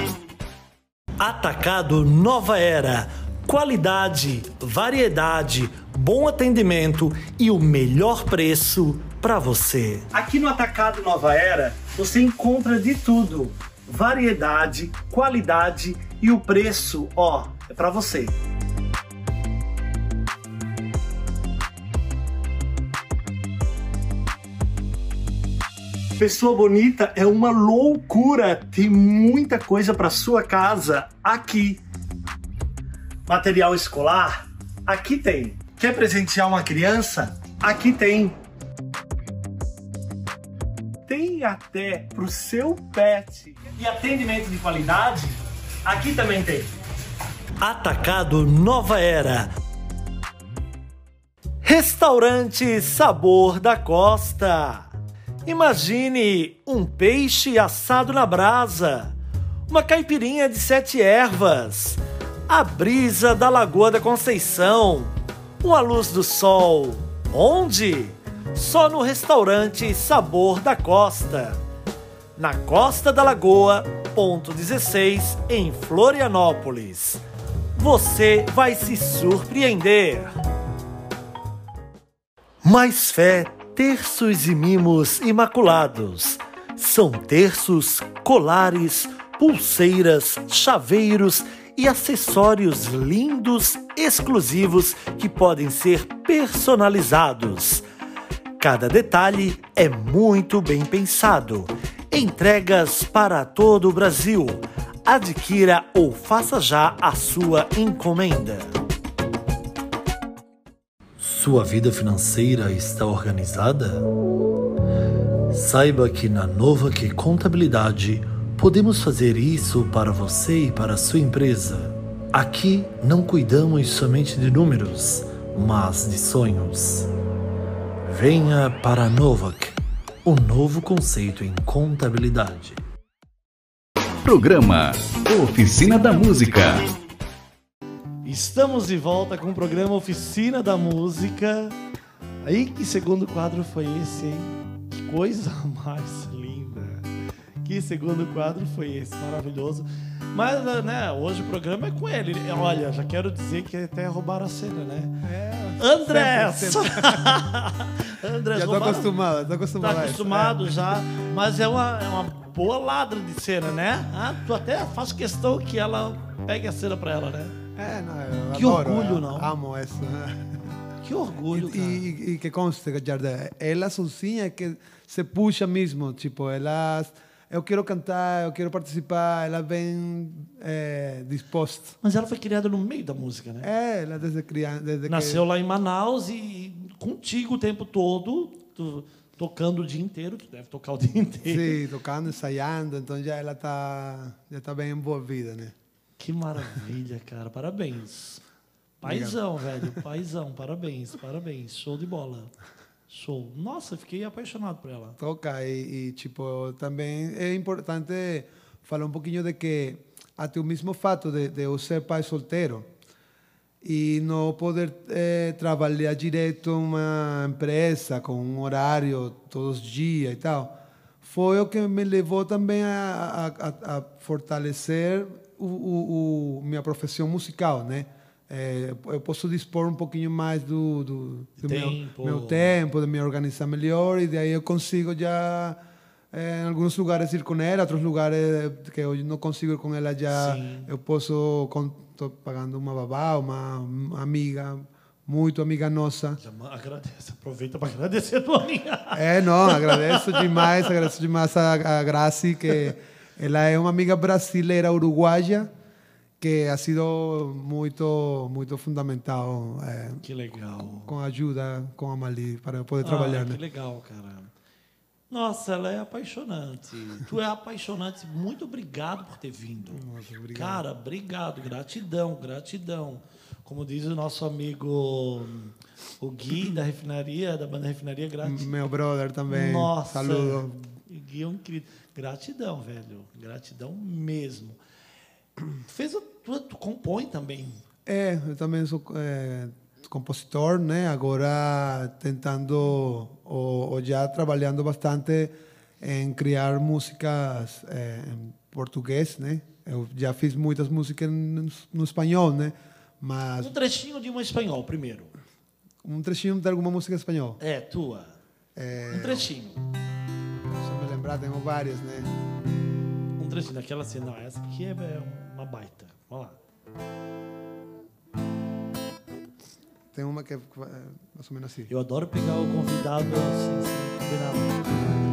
Atacado Nova Era. Qualidade, variedade, bom atendimento e o melhor preço para você. Aqui no Atacado Nova Era você encontra de tudo: variedade, qualidade e o preço, ó, é para você. Pessoa bonita é uma loucura. Tem muita coisa para sua casa aqui. Material escolar? Aqui tem. Quer presentear uma criança? Aqui tem. Tem até pro seu pet. E atendimento de qualidade? Aqui também tem. Atacado Nova Era. Restaurante Sabor da Costa. Imagine um peixe assado na brasa, uma caipirinha de sete ervas, a brisa da Lagoa da Conceição, uma luz do sol. Onde? Só no restaurante Sabor da Costa. Na Costa da Lagoa, ponto 16, em Florianópolis. Você vai se surpreender. Mais fé, terços e mimos imaculados. São terços, colares, pulseiras, chaveiros e acessórios lindos, exclusivos que podem ser personalizados. Cada detalhe é muito bem pensado. Entregas para todo o Brasil. Adquira ou faça já a sua encomenda. Sua vida financeira está organizada? Saiba que na Nova Que Contabilidade podemos fazer isso para você e para a sua empresa. Aqui não cuidamos somente de números, mas de sonhos. Venha para a Novak, um novo conceito em contabilidade. Programa Oficina da Música. Estamos de volta com o programa Oficina da Música. Aí, que segundo quadro foi esse, hein? Que coisa mais linda. Que segundo quadro foi esse, maravilhoso. Mas, né, hoje o programa é com ele. Olha, já quero dizer que até roubaram a cena, né? É, André! sempre, André, Já tô roubaram- acostumado, tô acostumado. Tá acostumado já, mas é uma, é uma boa ladra de cena, né? Ah, tu até faz questão que ela pegue a cena pra ela, né? É, não, Que adoro, orgulho, não? Amo isso. Que orgulho, E, e, e que conste, Jardel, ela sozinha é que se puxa mesmo, tipo, elas, eu quero cantar, eu quero participar, ela vem é, disposta. Mas ela foi criada no meio da música, né? É, ela desde criança, desde Nasceu lá em Manaus e contigo o tempo todo, tu- tocando o dia inteiro, tu deve tocar o dia que, inteiro. sim, tocando, ensaiando, então já ela tá, já tá bem envolvida, né? Que maravilha, cara. Parabéns. Paizão, velho. Paizão. Parabéns, parabéns. Show de bola. Show. Nossa, fiquei apaixonado por ela. toca e, e, tipo também é importante falar um pouquinho de que até o mesmo fato de, de eu ser pai solteiro e não poder eh, trabalhar direto uma empresa com um horário todos os dias e tal foi o que me levou também a, a- a fortalecer o, o, o- minha profissão musical, né? Eh, eu posso dispor um pouquinho mais do, do, do meu, Tempo. meu tempo, de me organizar melhor e daí eu consigo já eh, em alguns lugares ir com ela, outros lugares que eu não consigo ir com ela já Sim. eu posso estou pagando uma babá, uma, uma amiga muito amiga nossa. Já agradece. Aproveita para agradecer a tua amiga. É, não, agradeço demais, agradeço demais a, a Graci, que ela é uma amiga brasileira uruguaia que ha sido muito muito fundamental eh, Que legal. com a ajuda com a Mali para poder Ah, trabalhar, que né? legal, cara. Nossa, ela é apaixonante. tu é apaixonante. Muito obrigado por ter vindo. Nossa, obrigado. Cara, obrigado. Gratidão, gratidão. Como diz o nosso amigo o Gui da refinaria, da banda Refinaria, gratidão. Meu brother também. Nossa. Saludo. Gratidão, velho. Gratidão mesmo. Fez a, tu, tu compõe também. É, eu também sou é, compositor, né? Agora tentando ou, ou já trabalhando bastante em criar músicas é, em português, né? Eu já fiz muitas músicas no, no espanhol, né? Mas Um trechinho de uma espanhol, primeiro. um trechinho de alguma música em espanhol. É, tua. É, Um trechinho. Lembrar, tenho várias, né? Um trechinho daquela assim, não, essa aqui é é uma baita. Vamos lá. Tem uma que é é mais ou menos assim. Eu adoro pegar o convidado assim, sem combinar.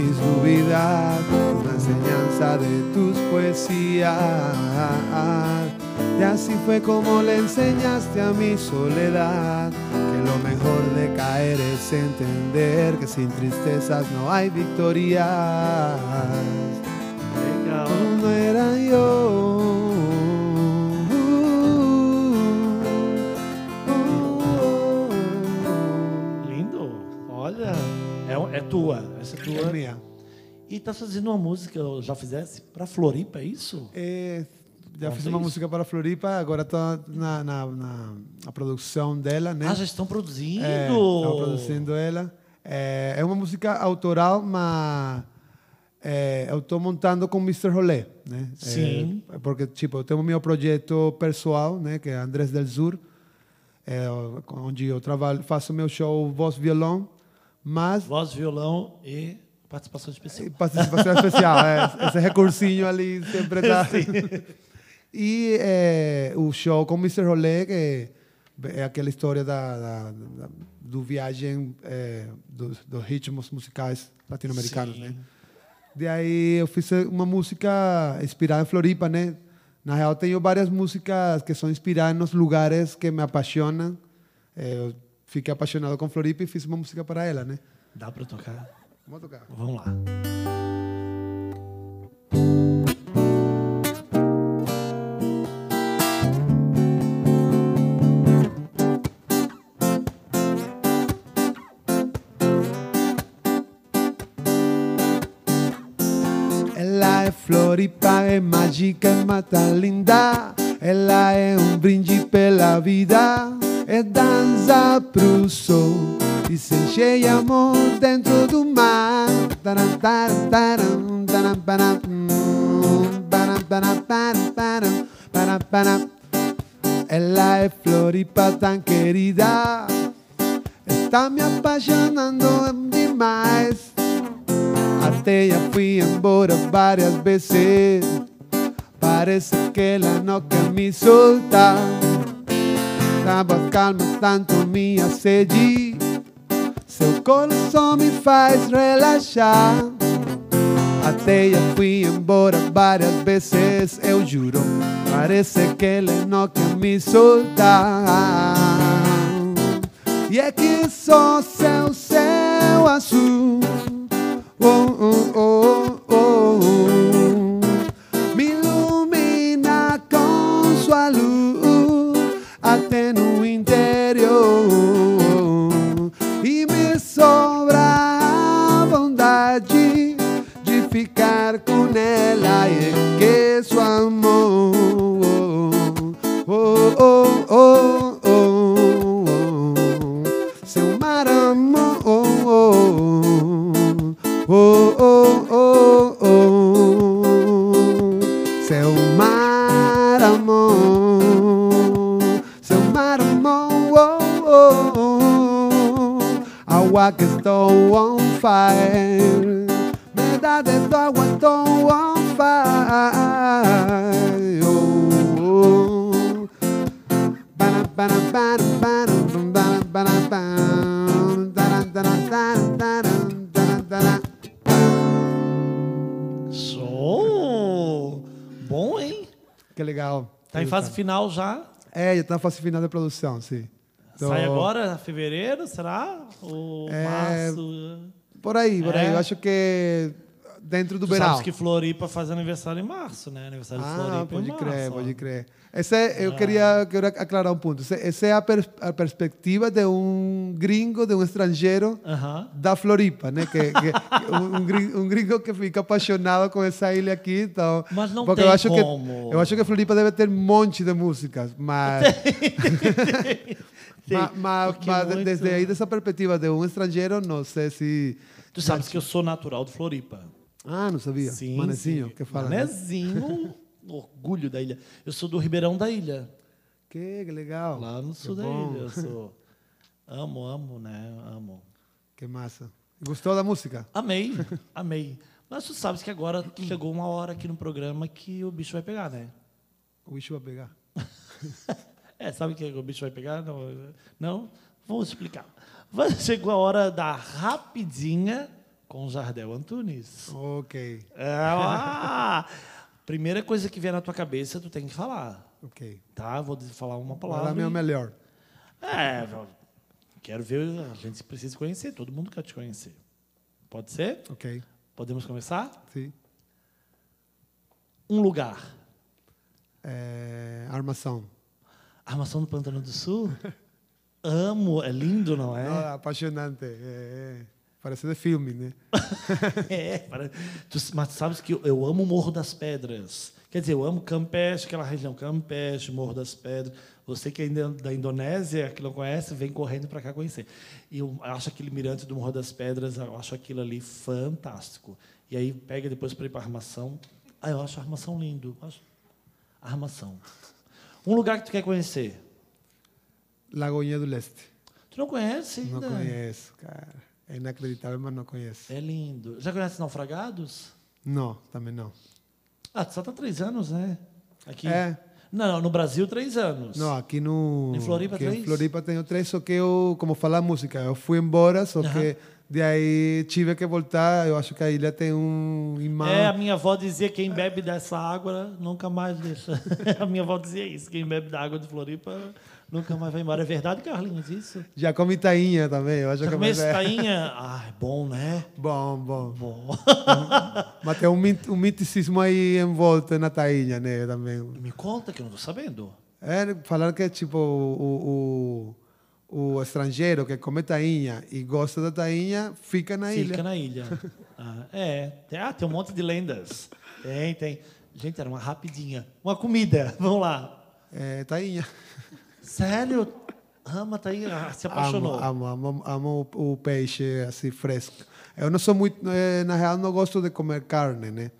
Mi subida, la enseñanza de tus poesías. Y así fue como le enseñaste a mi soledad que lo mejor de caer es entender que sin tristezas no hay victorias. No era yo. Lindo. Olha, é, é tua. É É. E tá fazendo uma música, já fizesse, pra Floripa, é isso? É, já Conta fiz uma isso. música para Floripa, agora estou na, na, na a produção dela, né? Ah, já estão produzindo. É, estamos produzindo ela. É, é uma música autoral, mas é, eu estou montando com Mr. Rolê, né? Sim. É, porque, tipo, eu tenho meu projeto pessoal, né? Que é Andrés del Sur, é, onde eu trabalho, faço meu show voz violão, mas Voz, violão e participação especial. e participação especial, é, esse recursinho ali sempre dá. E é, o show com Mr. Rolê, que é aquela história da, da, da- do viagem é, dos, dos ritmos musicais latino-americanos, né? Daí eu fiz uma música inspirada em Floripa, né? Na real, tenho várias músicas que são inspiradas nos lugares que me apaixonam. É, eu fiquei apaixonado com Floripa e fiz uma música para ela, né? Dá pra tocar? Vamos tocar. Vamos lá. Ela é Floripa, é mágica, é mata linda. Ela é um brinde pela vida, é dança pro sol e se enche amor dentro do mar. Ela é Floripa tão querida, está me apaixonando demais. Até já fui embora várias vezes. Parece que ela não quer me soltar. Tava calma, tanto me assedi. Seu coração me faz relaxar. Até já fui embora várias vezes, eu juro. Parece que ela não quer me soltar. E é que só seu céu azul. Oh, oh, agua que estou on fire me dá de tu agua estou on fire oh, oh. Ba-da, ba-da, ba-da, ba-da, ba-da, ba-da, ba-da, da-da, da-da, da-da, da-da, da-da. Show! Bom, hein? Que legal. Tá em fase final já. É, já está na fase final da produção, sim. Tô- Sai agora, fevereiro, será? Ou É, março? Por aí, por aí. É? Eu acho que dentro do Tu verão. sabes que Floripa faz aniversário em março, né? Aniversário de Ah, Floripa em pode março. crer, ó. pode crer. Esse, é- eu queria, queria aclarar um ponto. Essa é a, pers- a perspectiva de um gringo, de um estrangeiro Aham. da Floripa, né? Que, que- um, gringo, um gringo que fica apaixonado com essa ilha aqui, então. Mas não porque tem eu acho como. que eu acho que Floripa deve ter um monte de músicas, mas Tem, mas, mas- mas muito- desde aí dessa perspectiva de um estrangeiro, não sei se Tu sabes que eu sou natural de Floripa. ah, não sabia. Manezinho, sim. que fala. né? Manezinho, orgulho da ilha. Eu sou do Ribeirão da Ilha, Que, que legal. lá no sul Que da bom. ilha. Eu sou. Amo, amo, né? Amo. Que massa. Gostou da música? Amei, amei. Mas tu sabes que agora chegou uma hora aqui no programa que o bicho vai pegar, né? O bicho vai pegar. É, sabe que o bicho vai pegar? Não, não, Vou explicar. Vai- Chegou a hora da rapidinha com Jardel Antunes. Ok, É, ah, primeira coisa que vier na tua cabeça, tu tem que falar. ok. Tá? Vou falar uma palavra. meu e- melhor. É, quero ver, a gente precisa conhecer, todo mundo quer te conhecer. Pode ser? Ok, Podemos começar? sim. Um lugar. É, armação. Armação do Pantano do Sul? Amo, é lindo, não é? Não, apaixonante. É, é. Parece de filme, né? É, pare- tu, mas sabes que eu, eu amo o Morro das Pedras. Quer dizer, eu amo Campeche, aquela região Campeche, Morro das Pedras. Você que é ainda da Indonésia, que não conhece, vem correndo para cá conhecer. E eu acho aquele mirante do Morro das Pedras, eu acho aquilo ali fantástico. E aí pega depois para ir para a Armação. Ah, eu acho a Armação lindo. Acho... Armação. Um lugar que tu quer conhecer. Lagoinha do Leste. Tu não conhece Não ainda? conheço, cara. É inacreditável, mas não conheço. É lindo. Já conhece Naufragados? Não, também não. Ah, tu só tá três anos, né? Aqui. É. Não, no Brasil, três anos. Não, aqui no. Em Floripa, três? Em Floripa tenho três, só que eu, como fala a música, eu fui embora, só que de aí tive que voltar. Eu acho que a ilha tem um imã. É, a minha avó dizia quem bebe dessa água nunca mais deixa. a minha avó dizia isso, quem bebe da água de Floripa nunca mais vai embora. É verdade, Carlinhos, isso? Já comi tainha também. Eu acho Já que comeu é- tainha? Ah, é bom, né? Bom, bom. Bom. Mas tem um, mit- um miticismo aí em volta na tainha, né? Também. Me conta que eu não tô sabendo. É, falar que tipo o, o, o estrangeiro que come tainha e gosta da tainha fica na Fica ilha. na ilha. Ah, é. Tem, ah, tem um monte de lendas. Tem, tem. Gente, era uma rapidinha. Uma comida. Vamos lá. É, tainha. Sério? Ama tainha? Ah, se apaixonou. Amo, amo, amo, amo o peixe assim fresco. Eu não sou muito, eh, na real, não gosto de comer carne, né?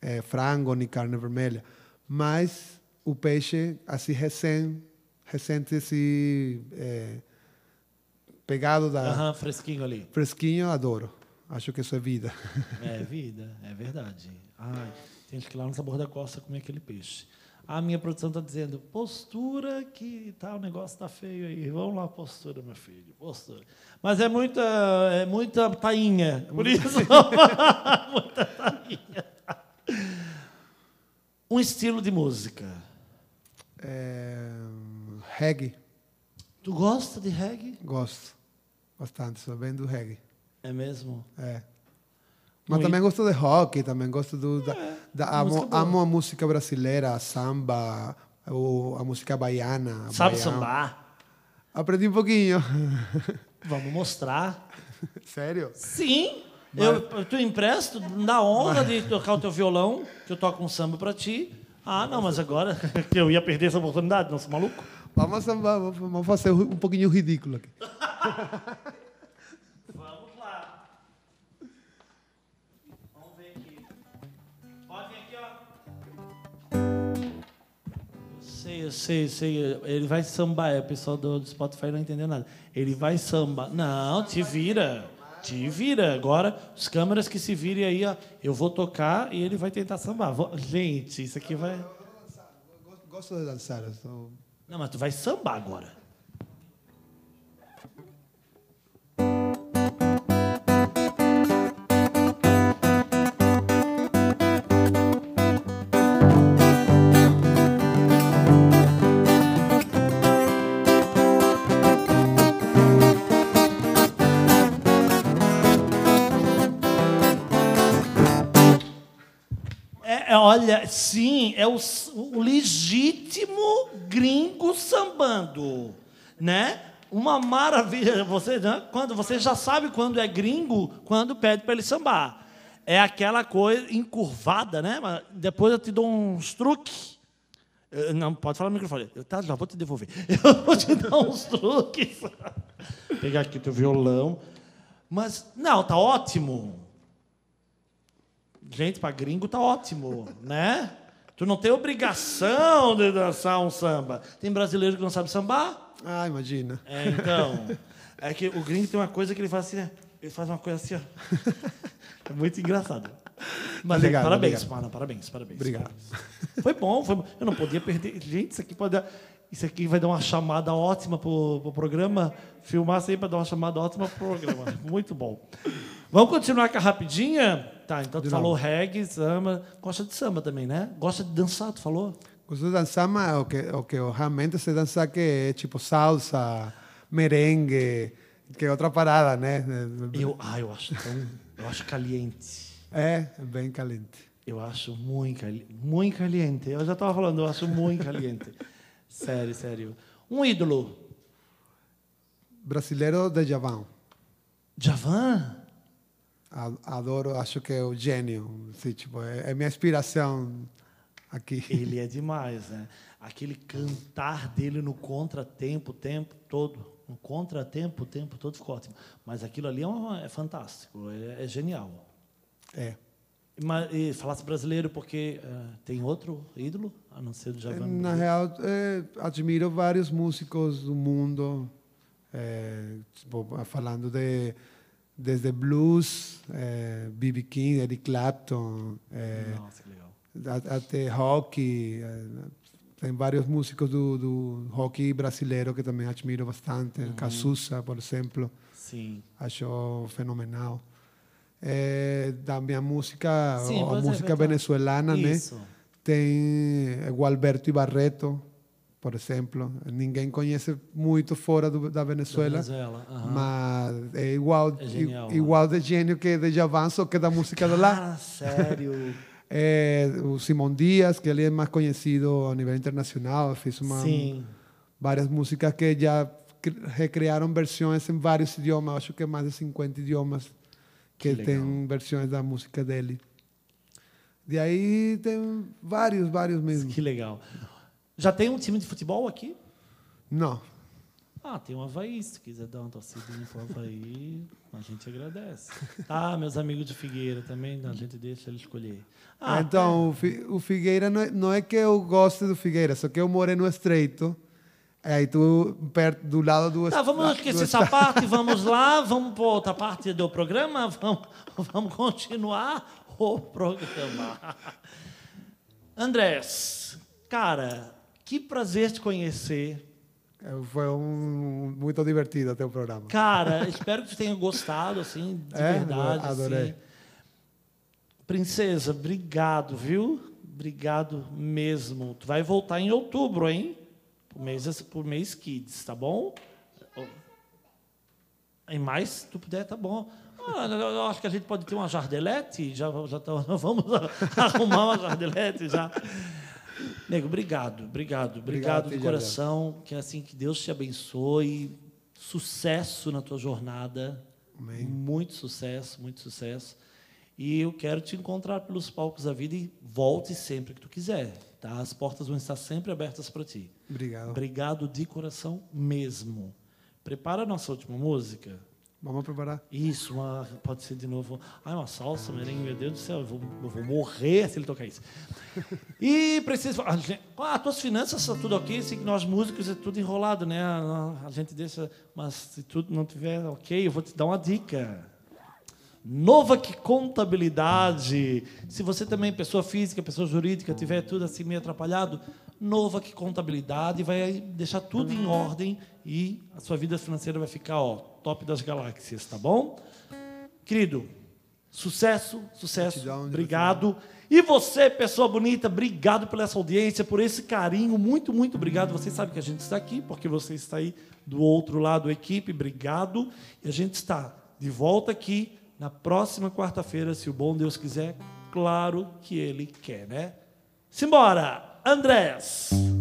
Eh, frango nem carne vermelha. Mas o peixe assim recém, recente assim eh, pegado da Aham, fresquinho ali. fresquinho, adoro. Acho que isso é vida. É vida, é verdade. Ai, tem que ir lá no sabor da costa comer aquele peixe. A minha produção está dizendo, postura que tá, o negócio tá feio aí. Vamos lá, postura, meu filho, postura. Mas é muita, é muita tainha, por isso. muita tainha. Um estilo de música. Eh, reggae, Tu gosta de reggae? gosto bastante, sou bem do reggae. É mesmo? É. Mas Muito. também gosto de rock, também gosto do, da, da- amo, música amo a música brasileira, a samba, o, a música baiana. Sabe sambar? Aprendi um pouquinho. Vamos mostrar. Sério? Sim. Eu, eu te empresto, dá honra de tocar o teu violão, que eu toco um samba pra ti. Ah, não, mas agora que eu ia perder essa oportunidade, não sou maluco? Vamos sambar, vamos- vamos fazer um pouquinho ridículo aqui. Vamos lá. Vamos ver aqui. Pode vir aqui, ó. Eu sei, eu sei, eu sei. Ele vai sambar. é, O pessoal do, Spotify não entendeu nada. Ele vai sambar. Não, te vira. Te vira. Agora, os câmeras que se virem aí, ó. Eu vou tocar e ele vai tentar sambar. Gente, isso aqui vai. Gosto de dançar. eu sou- Não, mas tu vai sambar agora. É, é, olha, sim, é o, o legítimo gringo sambando, né? Uma maravilha. Você, né? quando você já sabe quando é gringo, quando pede para ele sambar. É aquela coisa encurvada, né? Mas depois eu te dou uns truques. Eh, Não, pode falar no microfone. Eu tá, já vou te devolver. Eu vou te dar uns truques. Pegar aqui o teu violão. Mas, não, tá ótimo. Gente, para gringo tá ótimo, né? Tu não tem obrigação de dançar um samba. Tem brasileiro que não sabe sambar? Ah, imagina. É, então. É que o gringo tem uma coisa que ele faz assim, né? Ele faz uma coisa assim, ó. É muito engraçado. Mas é, Obrigado, parabéns, obrigado. Pana, parabéns, parabéns. Obrigado. parabéns. Foi bom, foi bom. Eu não podia perder. Gente, isso aqui pode dar. Isso aqui vai dar uma chamada ótima pro, pro programa. Filmar sempre para dar uma chamada ótima pro programa. Muito bom. Vamos continuar com a rapidinha? Tá, então tu falou reggae, samba. Gosta de samba também, né? Gosta de dançar, tu falou? Gosto de dançar, mas o que, o que eu realmente sei dançar que é tipo salsa, merengue, que é outra parada, né? Eu, ah, eu acho tão, eu acho caliente. É, é bem caliente. Eu acho muito, cali muito caliente. Eu já estava falando, eu acho muito caliente. sério, sério. Um ídolo. Brasileiro de Javan. Javan? Adoro, acho que é o gênio. Assim, tipo, é, é minha inspiração aqui. Ele é demais, né? Aquele cantar dele no contratempo o tempo todo. No contratempo o tempo todo ficou ótimo. Mas aquilo ali é, uma- é fantástico, é, é genial. É. Mas, e falasse brasileiro porque eh, tem outro ídolo, a não ser do Javan? Na real, é, admiro vários músicos do mundo, é, tipo, falando de desde blues, B.B. King, Eric Clapton, até rock. é, tem vários músicos do, do rock brasileiro que também admiro bastante. Cazuza, por exemplo, Sim. acho fenomenal. É, da minha música, Sim, a música verdade. venezuelana, né? Isso. Tem o Alberto Ibarreto, por exemplo. Ninguém conhece muito fora do, da Venezuela, Venezuela, aham. mas é igual, É genial, i- igual de gênio que de Javan, só que da música de lá. Sério. É, o Simão Dias, que ele é mais conhecido a nível internacional, fez uma, várias músicas que já cri- recriaram versões em vários idiomas, acho que mais de 50 idiomas que, Que tem versões da música dele. De aí tem vários, vários mesmo. Que legal. Já tem um time de futebol aqui? Não, Ah, tem um Havaí. Se quiser dar uma torcidinha pro Havaí, a gente agradece. Ah, meus amigos de Figueira também, a gente deixa ele escolher. Ah, então, o, Fi- o Figueira não é, não é que eu goste do Figueira, só que eu morei no Estreito. Aí tu, perto, do lado do Tá, vamos esquecer essa parte, vamos lá, vamos para outra parte do programa, vamos, vamos continuar o programa. Andrés, cara, que prazer te conhecer. É, Foi um, muito divertido até o programa. Cara, espero que você tenha gostado, assim, de É, verdade. adorei. assim. Princesa, obrigado, viu? Obrigado mesmo. Tu vai voltar em outubro, hein? Por mês, por mês Kids, tá bom? Em mais, se tu puder, tá bom. Ah, eu acho que a gente pode ter uma jardelete. Já, já tá- vamos arrumar uma jardelete já. Nego, obrigado, obrigado, obrigado, de Obrigado, coração. Que assim que Deus te abençoe. Sucesso na tua jornada. Amém. Muito sucesso, muito sucesso. E eu quero te encontrar pelos palcos da vida e volte sempre que tu quiser. Tá? As portas vão estar sempre abertas para ti. Obrigado. Obrigado de coração mesmo. Prepara a nossa última música. Vamos preparar? Isso, uma, pode ser de novo. Ai, uma salsa, merengue, meu Deus do céu, eu vou, eu vou morrer se ele tocar isso. E preciso. A gente, ah, tuas finanças estão tudo ok, que nós músicos é tudo enrolado, né? A, a gente deixa. Mas se tudo não tiver ok, eu vou te dar uma dica. Nova que contabilidade. Se você também, pessoa física, pessoa jurídica, tiver tudo assim meio atrapalhado, Nova que contabilidade vai deixar tudo em ordem e a sua vida financeira vai ficar ó, top das galáxias, tá bom? Querido, sucesso, sucesso, obrigado. E você, pessoa bonita, obrigado pela essa audiência, por esse carinho, muito, muito obrigado. Você sabe que a gente está aqui, porque você está aí do outro lado, equipe, obrigado. E a gente está de volta aqui na próxima quarta-feira, se o bom Deus quiser, claro que Ele quer, né? Simbora! Andrés!